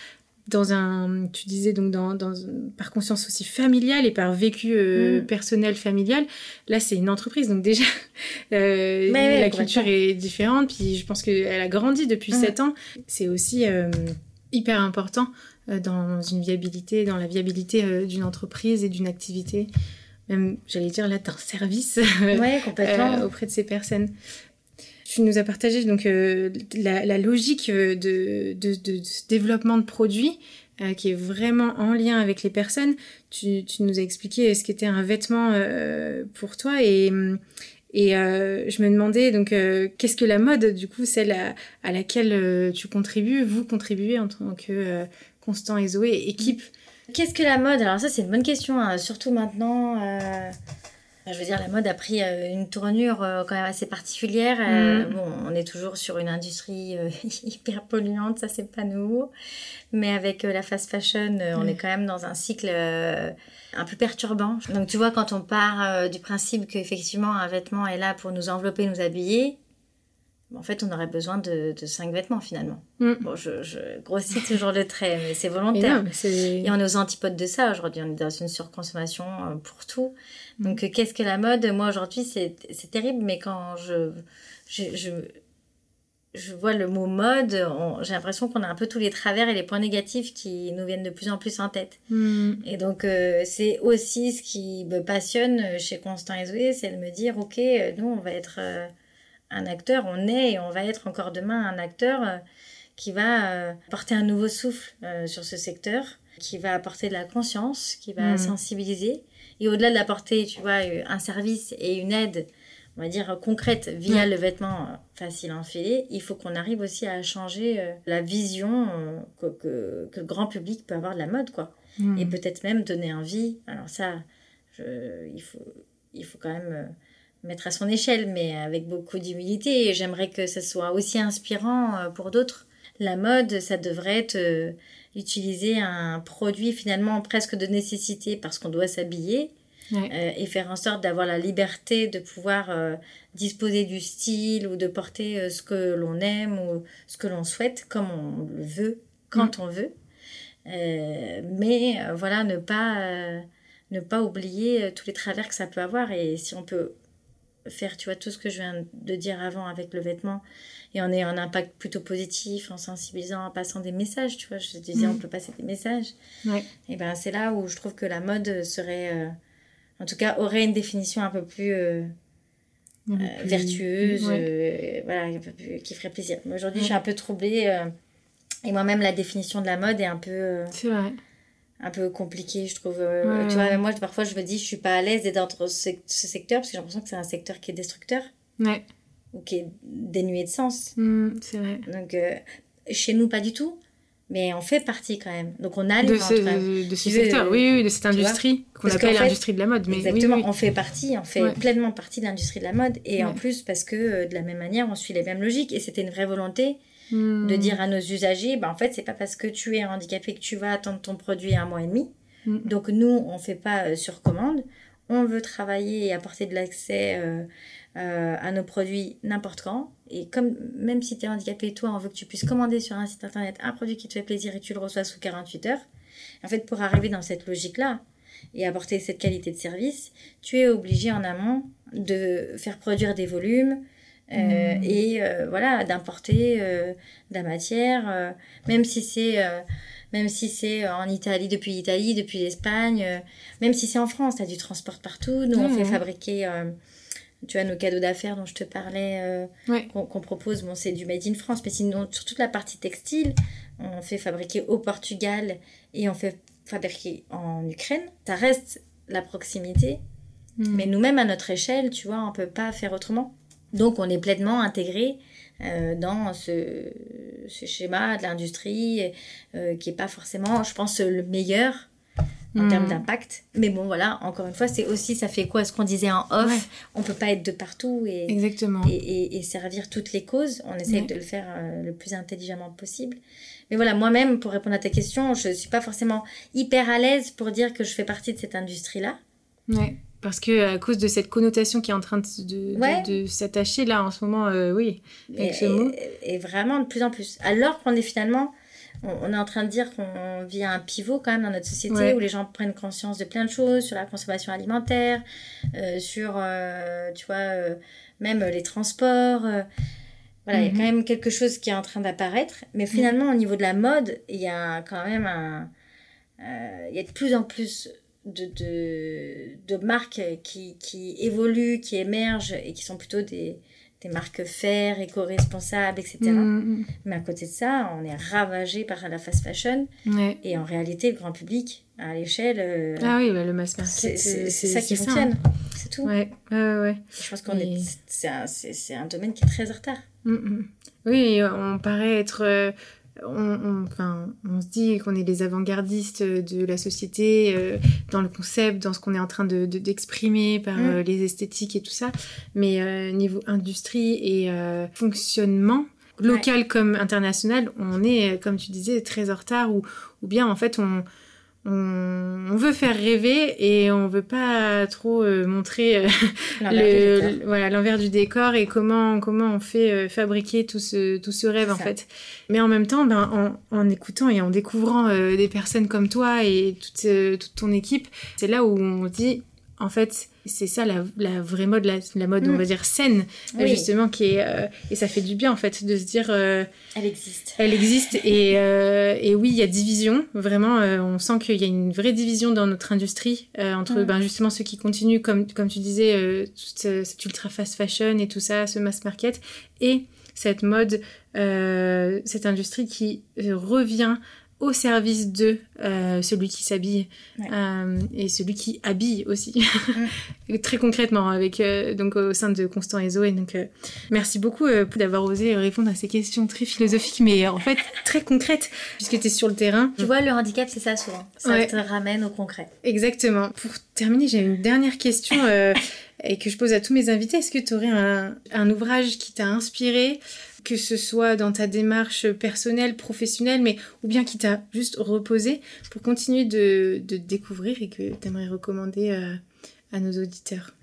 dans un, tu disais donc dans, dans par conscience aussi familiale et par vécu euh, mm. personnel familial. Là, c'est une entreprise, donc déjà euh, la culture est différente. Puis je pense qu'elle a grandi depuis mm. 7 ans. C'est aussi euh, hyper important dans une viabilité, dans la viabilité d'une entreprise et d'une activité. même, j'allais dire là, d'un service ouais, complètement. auprès de ces personnes. Tu nous as partagé donc la, logique de, de, ce développement de produits qui est vraiment en lien avec les personnes. Tu, nous as expliqué ce qu'était un vêtement pour toi et, euh, je me demandais donc euh, qu'est-ce que la mode, du coup, celle à, laquelle euh, tu contribues, vous contribuez en tant que Constant et Zoé équipe? Qu'est-ce que la mode? Alors ça c'est une bonne question, hein. surtout maintenant. Je veux dire, la mode a pris une tournure quand même assez particulière. Mm. Bon, on est toujours sur une industrie hyper polluante, ça c'est pas nouveau. Mais avec la fast fashion, on est quand même dans un cycle un peu perturbant. Donc tu vois, quand on part euh, du principe qu'effectivement un vêtement est là pour nous envelopper, nous habiller, en fait on aurait besoin de, cinq vêtements finalement. Mm. Bon, je, grossis toujours le trait, mais c'est volontaire. Et, on est aux antipodes de ça. Aujourd'hui, on est dans une surconsommation euh, pour tout. Mm. Donc euh, qu'est-ce que la mode? Moi aujourd'hui, c'est terrible, mais quand je, je je vois le mot mode, j'ai l'impression qu'on a un peu tous les travers et les points négatifs qui nous viennent de plus en plus en tête. Hmm. Et donc, euh, c'est aussi ce qui me passionne chez Constant et Zoé, c'est de me dire, ok, nous, on va être euh, un acteur, on est et on va être encore demain un acteur euh, qui va porter un nouveau souffle sur ce secteur, qui va apporter de la conscience, qui va hmm. sensibiliser. Et au-delà de l'apporter, tu vois, un service et une aide on va dire, concrète via le vêtement euh, facile à enfiler, il faut qu'on arrive aussi à changer euh, la vision euh, que, que, le grand public peut avoir de la mode, quoi. Hmm. Et peut-être même donner envie. Alors ça, il, faut, il faut quand même mettre à son échelle, mais avec beaucoup d'humilité. Et j'aimerais que ce soit aussi inspirant pour d'autres. La mode, ça devrait être utiliser un produit finalement presque de nécessité parce qu'on doit s'habiller euh, et faire en sorte d'avoir la liberté de pouvoir euh, disposer du style ou de porter euh, ce que l'on aime ou ce que l'on souhaite comme on le veut, quand mm. on veut. mais voilà, ne pas, ne pas oublier tous les travers que ça peut avoir et si on peut faire tu vois tout ce que je viens de dire avant avec le vêtement et en ayant un impact plutôt positif en sensibilisant en passant des messages tu vois je te disais mm. on peut passer des messages et ben c'est là où je trouve que la mode serait en tout cas, aurait une définition un peu plus, euh, euh, vertueuse, euh, voilà, un peu plus, qui ferait plaisir. Mais aujourd'hui, je suis un peu troublée. et moi-même, la définition de la mode est un peu. c'est vrai. Un peu compliquée, je trouve. tu vois, moi, parfois, je me dis, je suis pas à l'aise d'être dans ce, secteur parce que j'ai l'impression que c'est un secteur qui est destructeur. Ouais. Ou qui est dénué de sens. Mmh, c'est vrai. Donc, chez nous, pas du tout mais on fait partie quand même. Donc on a les de ce, de ce secteur, oui, oui, de cette industrie qu'on appelle l'industrie de la mode. Mais exactement, on fait partie, on fait pleinement partie de l'industrie de la mode. Et en plus, parce que euh, de la même manière, on suit les mêmes logiques. Et c'était une vraie volonté de hmm. dire à nos usagers, bah, en fait, c'est pas parce que tu es handicapé que tu vas attendre ton produit un mois et demi. Hmm. Donc nous, on fait pas euh, sur commande. On veut travailler et apporter de l'accès euh, euh, à nos produits n'importe quand. Et comme même si tu es handicapé, toi, on veut que tu puisses commander sur un site internet un produit qui te fait plaisir et tu le reçois sous 48 heures. En fait, pour arriver dans cette logique-là et apporter cette qualité de service, tu es obligé en amont de faire produire des volumes, euh, mmh. et euh, voilà d'importer de la matière même si c'est même si c'est en Italie depuis l'Italie depuis l'Espagne même si c'est en France tu as du transport partout nous on fait mmh. fabriquer tu vois, nos cadeaux d'affaires dont je te parlais, euh, qu'on propose, bon, c'est du Made in France, mais sinon, sur toute la partie textile, on fait fabriquer au Portugal et on fait fabriquer en Ukraine. Ça reste la proximité, mais nous-mêmes, à notre échelle, tu vois, on peut pas faire autrement. Donc, on est pleinement intégré euh, dans ce, ce, schéma de l'industrie euh, qui est pas forcément, je pense, le meilleur en termes hmm. d'impact. Mais bon, voilà, encore une fois, c'est aussi, ça fait quoi ce qu'on disait en off On peut pas être de partout et, Exactement. Et, et, servir toutes les causes. On essaie de le faire euh, le plus intelligemment possible. Mais voilà, moi-même, pour répondre à ta question, je suis pas forcément hyper à l'aise pour dire que je fais partie de cette industrie-là. Ouais. Parce que à cause de cette connotation qui est en train de, s'attacher là en ce moment, euh, oui, avec ce mot. Et vraiment de plus en plus. Alors qu'on est finalement on, est en train de dire qu'on vit un pivot quand même dans notre société où les gens prennent conscience de plein de choses sur la consommation alimentaire, euh, sur, euh, tu vois, même les transports. voilà, il y a mhm. quand même quelque chose qui est en train d'apparaître. Mais finalement, au niveau de la mode, il y a quand même un. Il y a de plus en plus de, de, de marques qui, qui, évoluent, qui émergent et qui sont plutôt des, des marques faire, éco-responsables, etc. Mm, mm. Mais à côté de ça, on est ravagé par la fast fashion. Et en réalité, le grand public, à l'échelle. Euh, ah oui, bah, le mass market. C'est ça qui fonctionne. Hein. C'est tout. Ouais, ouais, Je pense qu'on est. C'est un, un, domaine qui est très en retard. Mm, oui, on paraît être. Euh, on, enfin, on se dit qu'on est les avant-gardistes de la société euh, dans le concept, dans ce qu'on est en train de, d'exprimer par mm. euh, les esthétiques et tout ça. Mais euh, niveau industrie et fonctionnement, local comme international, on est, comme tu disais, très en retard ou, ou bien en fait on, on, veut faire rêver et on veut pas trop euh, montrer euh, le, voilà l'envers du décor et comment comment on fait euh, fabriquer tout ce tout ce rêve en fait. Mais en même temps, ben en, en écoutant et en découvrant des personnes comme toi et toute toute ton équipe, c'est là où on dit en fait c'est ça la, la, vraie mode, la, la mode, on mm. va dire, saine, justement, qui est. Euh, et ça fait du bien, en fait, de se dire. Euh, elle existe. Elle existe. et, euh, et oui, il y a division. Vraiment, on sent qu'il y a une vraie division dans notre industrie, entre mm. ben, justement ceux qui continuent, comme, comme tu disais, toute cette ultra fast fashion et tout ça, ce mass market, et cette mode, cette industrie qui revient au service de euh, celui qui s'habille euh, et celui qui habille aussi. Mm. très concrètement avec euh, donc au sein de Constant et Zoé. Donc merci beaucoup d'avoir osé répondre à ces questions très philosophiques mais en fait très concrètes puisque tu es sur le terrain. Tu vois le handicap c'est ça souvent. Ça te ramène au concret. Exactement. Pour terminer j'ai une dernière question et que je pose à tous mes invités. Est-ce que tu aurais un, un ouvrage qui t'a inspiré que ce soit dans ta démarche personnelle, professionnelle, mais ou bien qui t'a juste reposé pour continuer de, découvrir et que tu aimerais recommander euh, à nos auditeurs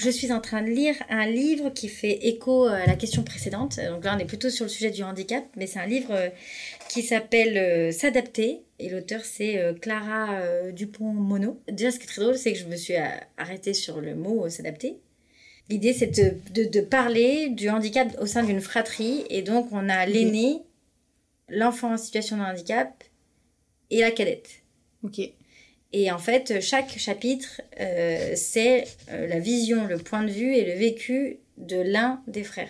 je suis en train de lire un livre qui fait écho à la question précédente. Donc là, on est plutôt sur le sujet du handicap, mais c'est un livre euh, qui s'appelle euh, S'adapter. Et l'auteur, c'est Clara Dupont-Mono. Déjà, ce qui est très drôle, c'est que je me suis arrêtée sur le mot s'adapter. L'idée, c'est de, parler du handicap au sein d'une fratrie. Et donc, on a l'aîné, l'enfant en situation de handicap et la cadette. Ok. Et en fait, chaque chapitre, euh, c'est euh, la vision, le point de vue et le vécu de l'un des frères,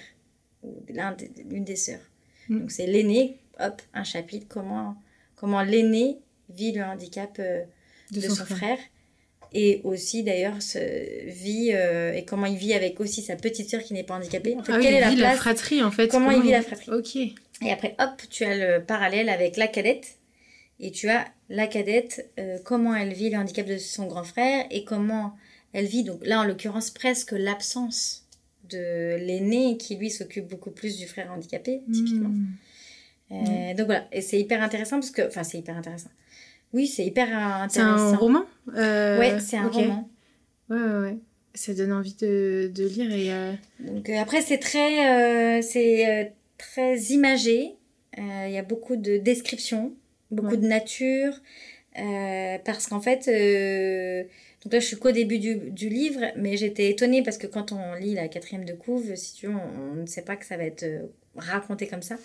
ou l'une des sœurs. Mm. Donc, c'est l'aîné, hop, un chapitre, comment, comment l'aîné vit le handicap euh, de, son, frère et aussi d'ailleurs vit euh, et comment il vit avec aussi sa petite sœur qui n'est pas handicapée. En fait, ah quelle est la, place, la fratrie en fait. Comment, il vit la fratrie. Ok. Et après, hop, tu as le parallèle avec la cadette et tu as la cadette euh, comment elle vit le handicap de son grand frère et comment elle vit donc là en l'occurrence presque l'absence de l'aîné qui lui s'occupe beaucoup plus du frère handicapé typiquement. Hmm. Euh, donc voilà, et c'est hyper intéressant parce que enfin c'est hyper intéressant. Oui, c'est hyper intéressant. C'est un roman euh... Ouais, c'est un roman. Ouais, ouais, ouais. Ça donne envie de, de lire et. Euh... Donc euh, après, c'est très, euh, c'est très imagé. Il y a beaucoup de descriptions, beaucoup de nature, parce qu'en fait, donc là, je suis qu'au début du, du, livre, mais j'étais étonnée parce que quand on lit la quatrième de couve, si tu veux, on, on ne sait pas que ça va être raconté comme ça.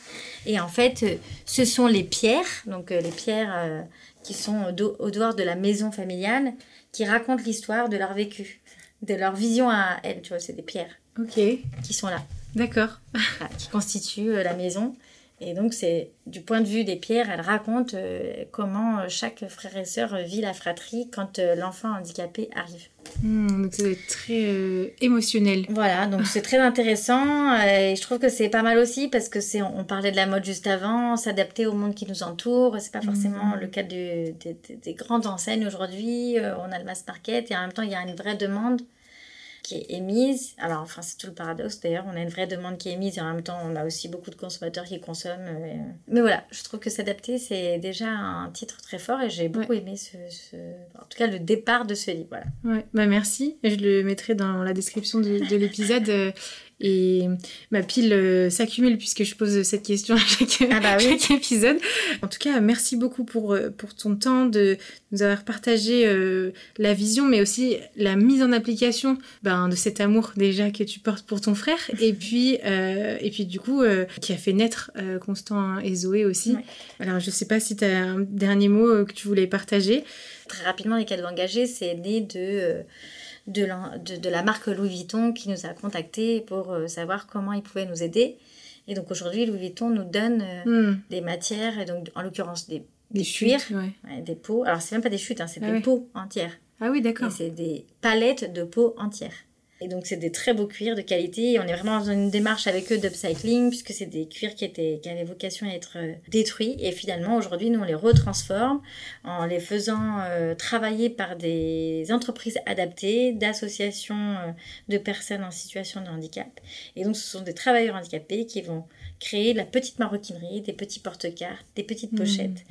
Et en fait, ce sont les pierres, donc les pierres qui sont au, dehors de la maison familiale, qui racontent l'histoire de leur vécu, de leur vision à elles. Tu vois, c'est des pierres. Ok. Qui sont là. D'accord. qui constituent euh, la maison. Et donc, c'est du point de vue des pierres, elles racontent euh, comment euh, chaque frère et sœur vit la fratrie quand l'enfant handicapé arrive. Hmm, donc, c'est très émotionnel. Voilà, donc c'est très intéressant. et je trouve que c'est pas mal aussi parce que c'est, on, parlait de la mode juste avant, s'adapter au monde qui nous entoure. C'est pas forcément hmm. le cas des grandes enseignes aujourd'hui. on a le mass market et en même temps, il y a une vraie demande qui est émise. Alors, enfin, c'est tout le paradoxe d'ailleurs. On a une vraie demande qui est émise et en même temps, on a aussi beaucoup de consommateurs qui consomment. Euh, mais voilà, je trouve que s'adapter, c'est déjà un titre très fort et j'ai beaucoup aimé ce, En tout cas, le départ de ce livre. Voilà. Ouais, bah merci. Je le mettrai dans la description de, de l'épisode. Et ma pile euh, s'accumule puisque je pose cette question à chaque, ah bah épisode. En tout cas, merci beaucoup pour, euh, pour ton temps de nous avoir partagé euh, la vision, mais aussi la mise en application ben, de cet amour déjà que tu portes pour ton frère. et puis, et puis du coup, qui a fait naître Constant et Zoé aussi. Alors, je sais pas si tu as un dernier mot que tu voulais partager. très rapidement, les cadeaux engagés, c'est né de, de, la, de, la marque Louis Vuitton qui nous a contactés pour savoir comment ils pouvaient nous aider. Et donc aujourd'hui, Louis Vuitton nous donne hmm. des matières, et donc en l'occurrence des, des, cuirs, des peaux. Alors c'est même pas des chutes, hein, c'est ah des peaux entières. Ah oui, d'accord. C'est des palettes de peaux entières. Et donc, c'est des très beaux cuirs de qualité. Et on est vraiment dans une démarche avec eux d'upcycling, puisque c'est des cuirs qui, étaient, qui avaient vocation à être euh, détruits. Et finalement, aujourd'hui, nous, on les retransforme en les faisant euh, travailler par des entreprises adaptées, d'associations euh, de personnes en situation de handicap. Et donc, ce sont des travailleurs handicapés qui vont créer de la petite maroquinerie, des petits porte-cartes, des petites mmh. pochettes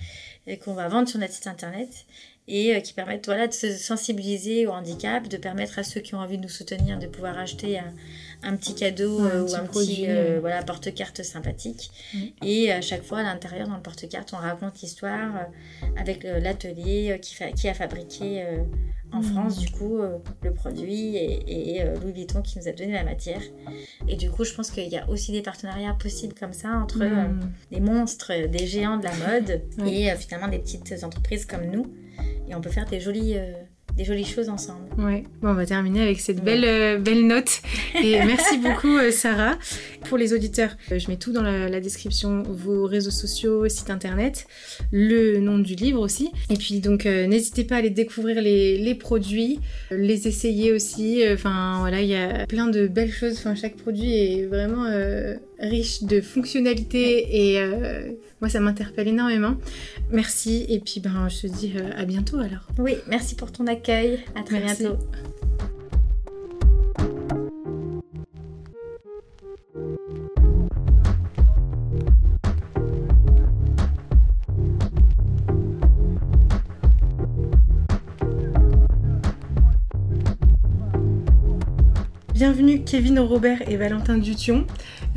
qu'on va vendre sur notre site internet et euh, qui permettent voilà, de se sensibiliser au handicap, de permettre à ceux qui ont envie de nous soutenir de pouvoir acheter un, un petit cadeau euh, ou un petit euh, voilà, porte-carte sympathique. Mm. Et à chaque fois, à l'intérieur, dans le porte-carte, on raconte l'histoire avec l'atelier qui, qui, a fabriqué en mm. France, du coup, le produit et, et Louis Vuitton qui nous a donné la matière. Et du coup, je pense qu'il y a aussi des partenariats possibles comme ça entre mm. des monstres, des géants de la mode et finalement des petites entreprises comme nous et on peut faire des jolies, euh, des jolies choses ensemble. Ouais, bon, on va terminer avec cette belle, euh, belle note. Et merci beaucoup, euh, Sarah. Pour les auditeurs, je mets tout dans la, description, vos réseaux sociaux, site internet, le nom du livre aussi. Et puis donc, n'hésitez pas à aller découvrir les, les, produits, les essayer aussi. Enfin, voilà, il y a plein de belles choses. Enfin, chaque produit est vraiment riche de fonctionnalités et moi, ça m'interpelle énormément. Merci et puis ben, je te dis euh, à bientôt alors. Oui, merci pour ton accueil. À très bientôt. Bienvenue Kevin Robert et Valentin Dution.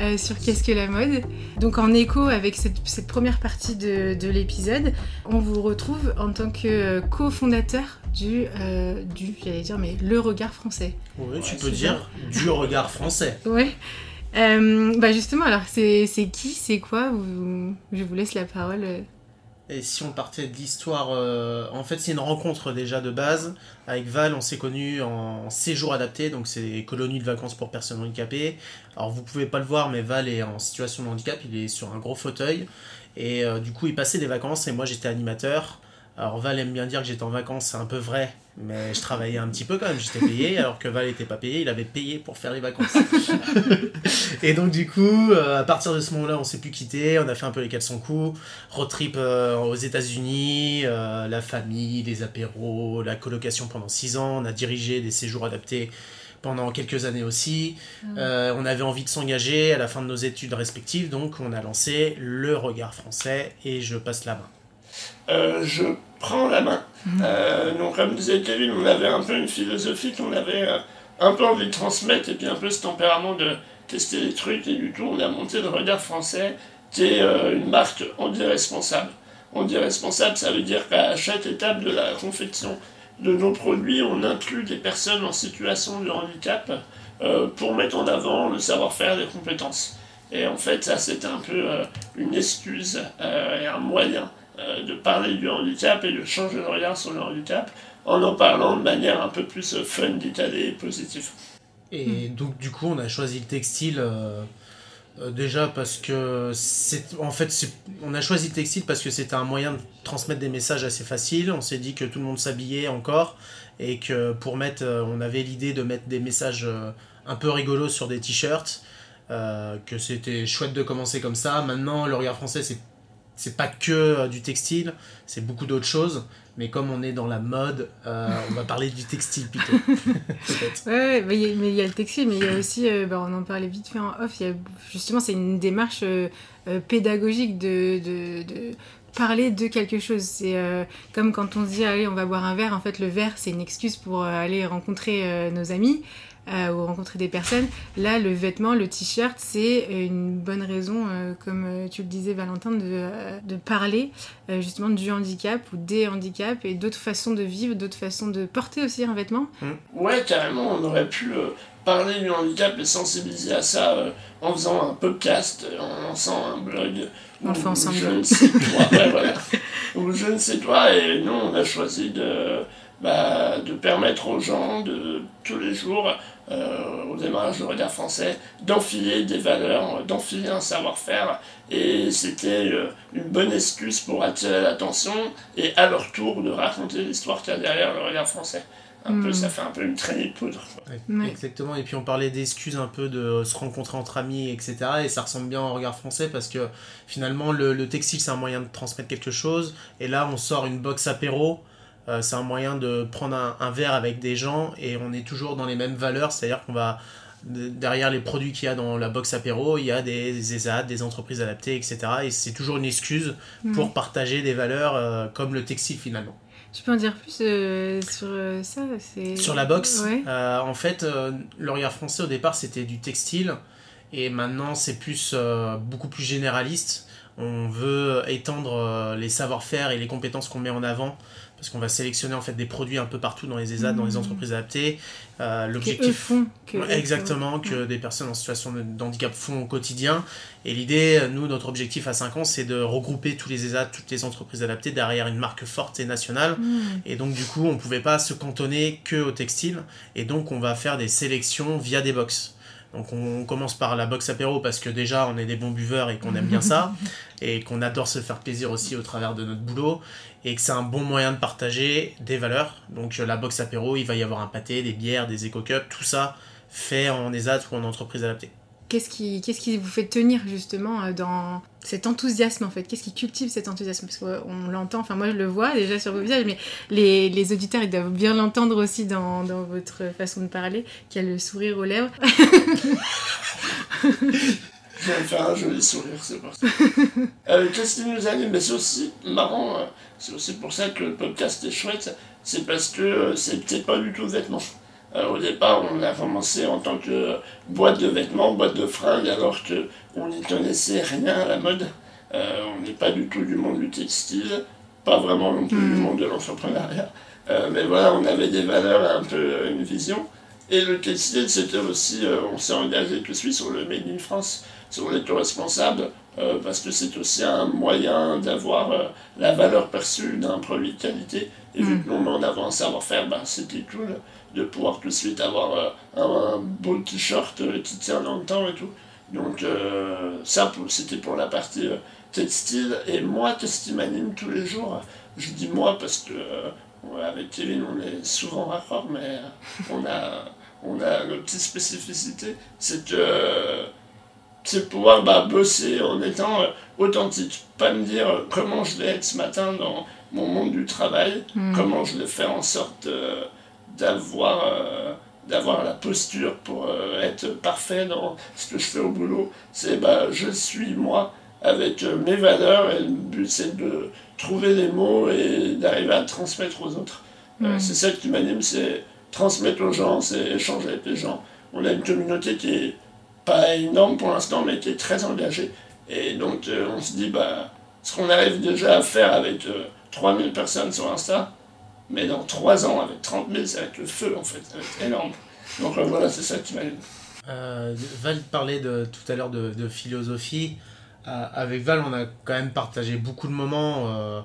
Euh, sur Qu'est-ce que la mode. Donc en écho avec cette, première partie de, l'épisode, on vous retrouve en tant que euh, cofondateur du, euh, du j'allais dire, mais le regard français. Oui, tu peux dire du regard français. Oui. bah justement, alors c'est qui, c'est quoi? Je vous laisse la parole. Et si on partait de l'histoire, euh, en fait c'est une rencontre déjà de base. Avec Val, on s'est connus en séjour adapté, donc c'est colonies de vacances pour personnes handicapées. Alors vous pouvez pas le voir, mais Val est en situation de handicap, il est sur un gros fauteuil. Et euh, du coup il passait des vacances et moi j'étais animateur. Alors Val aime bien dire que j'étais en vacances, c'est un peu vrai, mais je travaillais un petit peu quand même, j'étais payé, alors que Val n'était pas payé, il avait payé pour faire les vacances. et donc du coup, euh, à partir de ce moment-là, on s'est plus quitté, on a fait un peu les 400 coups, road trip euh, aux États-Unis, euh, la famille, les apéros, la colocation pendant 6 ans, on a dirigé des séjours adaptés pendant quelques années aussi. Ah on avait envie de s'engager à la fin de nos études respectives, donc on a lancé le regard français et je passe la main. Euh, je prends la main. Mhm. Euh, donc, comme disait Kevin, on avait un peu une philosophie qu'on avait euh, un peu envie de transmettre et puis un peu ce tempérament de tester les trucs. Et du coup, on a monté le regard français qui est une marque on dit responsable. On dit responsable, ça veut dire qu'à chaque étape de la confection de nos produits, on inclut des personnes en situation de handicap pour mettre en avant le savoir-faire les compétences. Et en fait, ça, c'était un peu une excuse et un moyen euh, de parler du handicap et de changer de regard sur le handicap en en parlant de manière un peu plus euh, fun, détalée et positive. Et donc du coup on a choisi le textile euh, déjà parce que c'est en fait on a choisi le textile parce que c'était un moyen de transmettre des messages assez facile. On s'est dit que tout le monde s'habillait encore et que pour mettre on avait l'idée de mettre des messages un peu rigolos sur des t-shirts. que c'était chouette de commencer comme ça. Maintenant, le regard français, c'est c'est pas que euh, du textile, c'est beaucoup d'autres choses. Mais comme on est dans la mode, euh, on va parler du textile plutôt. ouais, mais il y, a le textile, mais il y a aussi, euh, bah, on en parlait vite fait en off, y a, justement c'est une démarche pédagogique de, de, de, parler de quelque chose. C'est comme quand on se dit, allez, on va boire un verre, en fait le verre c'est une excuse pour aller rencontrer nos amis. Euh, ou rencontrer des personnes. Là, le vêtement, le t-shirt, c'est une bonne raison, euh, comme euh, tu le disais Valentin, de, de parler justement du handicap ou des handicaps et d'autres façons de vivre, d'autres façons de porter aussi un vêtement. Mmh. Ouais, carrément, on aurait pu parler du handicap et sensibiliser à ça en faisant un podcast, en lançant un blog. On le fait ensemble. ouais, voilà. ou je ne sais quoi, et nous on a choisi de, bah, de permettre aux gens de tous les jours, euh, au démarrage du regard français, d'enfiler des valeurs, d'enfiler un savoir-faire, et c'était euh, une bonne excuse pour attirer l'attention et à leur tour de raconter l'histoire qu'il y a derrière le regard français. Un peu, Hmm. ça fait un peu une traînée de poudre. Ouais. Exactement, et puis on parlait d'excuses un peu de se rencontrer entre amis, etc. Et ça ressemble bien au regard français parce que finalement le, le textile c'est un moyen de transmettre quelque chose, et là on sort une box apéro, euh, c'est un moyen de prendre un, un verre avec des gens et on est toujours dans les mêmes valeurs, c'est-à-dire qu'on va de- derrière les produits qu'il y a dans la box apéro, il y a des ESAD, des entreprises adaptées, etc. Et c'est toujours une excuse pour partager des valeurs euh, comme le textile finalement. Tu peux en dire plus euh, sur euh, ça. Sur la box, Ouais. en fait, le regard français au départ c'était du textile et maintenant c'est plus beaucoup plus généraliste. On veut étendre les savoir-faire et les compétences qu'on met en avant parce qu'on va sélectionner en fait des produits un peu partout dans les ESAD, dans les Mhm. entreprises adaptées. Euh, L'objectif font. Que Ouais, eux Exactement, que des personnes en situation de- d'handicap font au quotidien. Et l'idée, nous, notre objectif à 5 ans, c'est de regrouper tous les ESAD, toutes les entreprises adaptées derrière une marque forte et nationale. Hmm. Et donc, du coup, on ne pouvait pas se cantonner que au textile. Et donc, on va faire des sélections via des box. Donc, on commence par la box apéro parce que déjà, on est des bons buveurs et qu'on aime bien ça. et qu'on adore se faire plaisir aussi au travers de notre boulot. Et que c'est un bon moyen de partager des valeurs. Donc, euh, la box apéro, il va y avoir un pâté, des bières, des éco-cups, tout ça fait en ESAD ou en entreprise adaptée. Qu'est-ce qui, qu'est-ce qui vous fait tenir justement euh, dans cet enthousiasme en fait Qu'est-ce qui cultive cet enthousiasme? Parce qu'on l'entend, enfin moi je le vois déjà sur vos visages, mais les, les auditeurs ils doivent bien l'entendre aussi dans, dans votre façon de parler, qu'il y a le sourire aux lèvres. Je vais me faire un joli sourire, c'est parti. Euh, Qu'est-ce qui nous anime Mais c'est aussi marrant, euh, c'est aussi pour ça que le podcast est chouette, c'est parce que euh, c'est pas du tout vêtements. Euh, au départ, on a commencé en tant que boîte de vêtements, boîte de fringues, alors que on n'y connaissait rien à la mode. Euh, on n'est pas du tout du monde du textile, pas vraiment non plus du Mm. monde de l'entrepreneuriat. Euh, mais voilà, on avait des valeurs, un peu une vision. Et le textile, c'était aussi, euh, on s'est engagé tout de suite sur le Made in France, sur l'éco-responsable, parce que c'est aussi un moyen d'avoir la valeur perçue d'un produit de qualité. Et vu Mm. que nous, on met en avant un savoir-faire, bah, c'était cool de pouvoir tout de suite avoir euh, un, un beau t-shirt euh, qui tient dans le temps et tout. Donc euh, ça, c'était pour la partie euh, textile. Et moi, qu'est-ce qui m'anime tous les jours Je dis moi parce que euh, avec Kevin, on est souvent raccord, mais on a, on a nos petites spécificités. C'est que c'est pouvoir bah, bosser en étant authentique. Pas me dire comment je vais être ce matin dans mon monde du travail, Hmm. comment je vais faire en sorte d'avoir euh, d'avoir la posture pour euh, être parfait dans ce que je fais au boulot. C'est bah, je suis moi avec euh, mes valeurs et le but c'est de trouver les mots et d'arriver à transmettre aux autres. Mm. c'est ça qui m'anime, c'est transmettre aux gens, c'est échanger avec les gens. On a une communauté qui est pas énorme pour l'instant, mais qui est très engagée. Et donc on se dit, bah, ce qu'on arrive déjà à faire avec euh, 3000 personnes sur Insta, mais dans 3 ans, avec 30 000, ça va être le feu en fait, ça va être énorme. Donc euh, voilà, c'est ça qui m'anime. Euh, Val parlait de, tout à l'heure de, philosophie. Euh, avec Val, on a quand même partagé beaucoup de moments euh,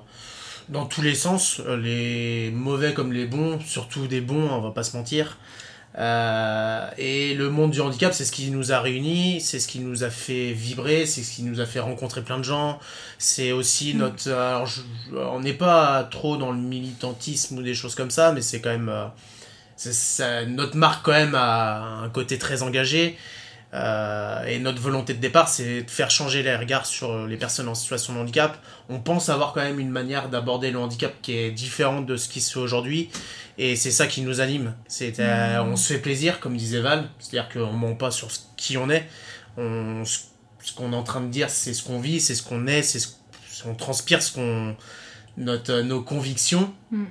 dans tous les sens, les mauvais comme les bons, surtout des bons, on va pas se mentir. Euh, et le monde du handicap, c'est ce qui nous a réunis, c'est ce qui nous a fait vibrer, c'est ce qui nous a fait rencontrer plein de gens. C'est aussi notre. Alors, je- on n'est pas trop dans le militantisme ou des choses comme ça, mais c'est quand même. euh, c'est- ça- notre marque quand même a un côté très engagé. Euh, et notre volonté de départ, c'est de faire changer les regards sur les personnes en situation de handicap. On pense avoir quand même une manière d'aborder le handicap qui est différente de ce qui se fait aujourd'hui. Et c'est ça qui nous anime. C'est, euh, On se fait plaisir, comme disait Val. C'est-à-dire qu'on ment pas sur ce- qui on est. On, ce qu'on est en train de dire, c'est ce qu'on vit, c'est ce qu'on est, c'est ce on transpire ce qu'on, notre, nos convictions. Mm.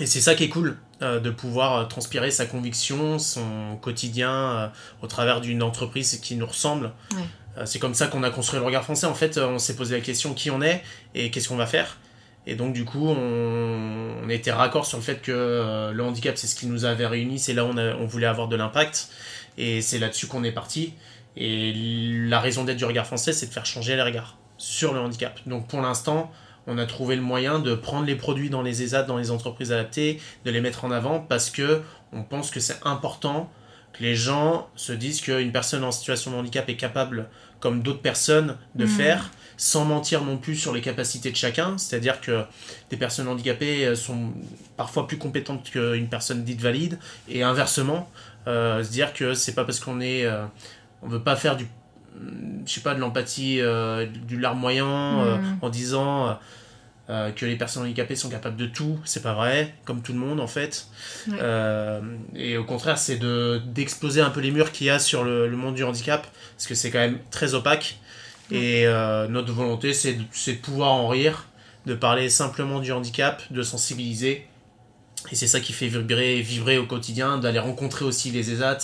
Et c'est ça qui est cool, euh, de pouvoir euh, transpirer sa conviction, son quotidien euh, au travers d'une entreprise qui nous ressemble. Ouais. Euh, c'est comme ça qu'on a construit le regard français. En fait, euh, on s'est posé la question qui on est et qu'est-ce qu'on va faire. Et donc, du coup, on, on était raccord sur le fait que euh, le handicap, c'est ce qui nous avait réunis, c'est là où on, a- on voulait avoir de l'impact. Et c'est là-dessus qu'on est parti. Et la raison d'être du regard français, c'est de faire changer les regards sur le handicap. Donc, pour l'instant, on a trouvé le moyen de prendre les produits dans les ESAT, dans les entreprises adaptées, de les mettre en avant parce que on pense que c'est important que les gens se disent qu'une personne en situation de handicap est capable, comme d'autres personnes, de Mhm. faire sans mentir non plus sur les capacités de chacun. C'est-à-dire que des personnes handicapées euh, sont parfois plus compétentes qu'une personne dite valide et inversement, euh, se dire que c'est pas parce qu'on est, euh, on veut pas faire du, je sais pas, de l'empathie, euh, du larmoyant Mhm. en disant. que les personnes handicapées sont capables de tout, c'est pas vrai, comme tout le monde en fait. Ouais. Euh, et au contraire, c'est de d'exploser un peu les murs qu'il y a sur le, le monde du handicap, parce que c'est quand même très opaque. Et euh, notre volonté, c'est de, pouvoir en rire, de parler simplement du handicap, de sensibiliser. Et c'est ça qui fait vibrer, vibrer au quotidien, d'aller rencontrer aussi les ESAT,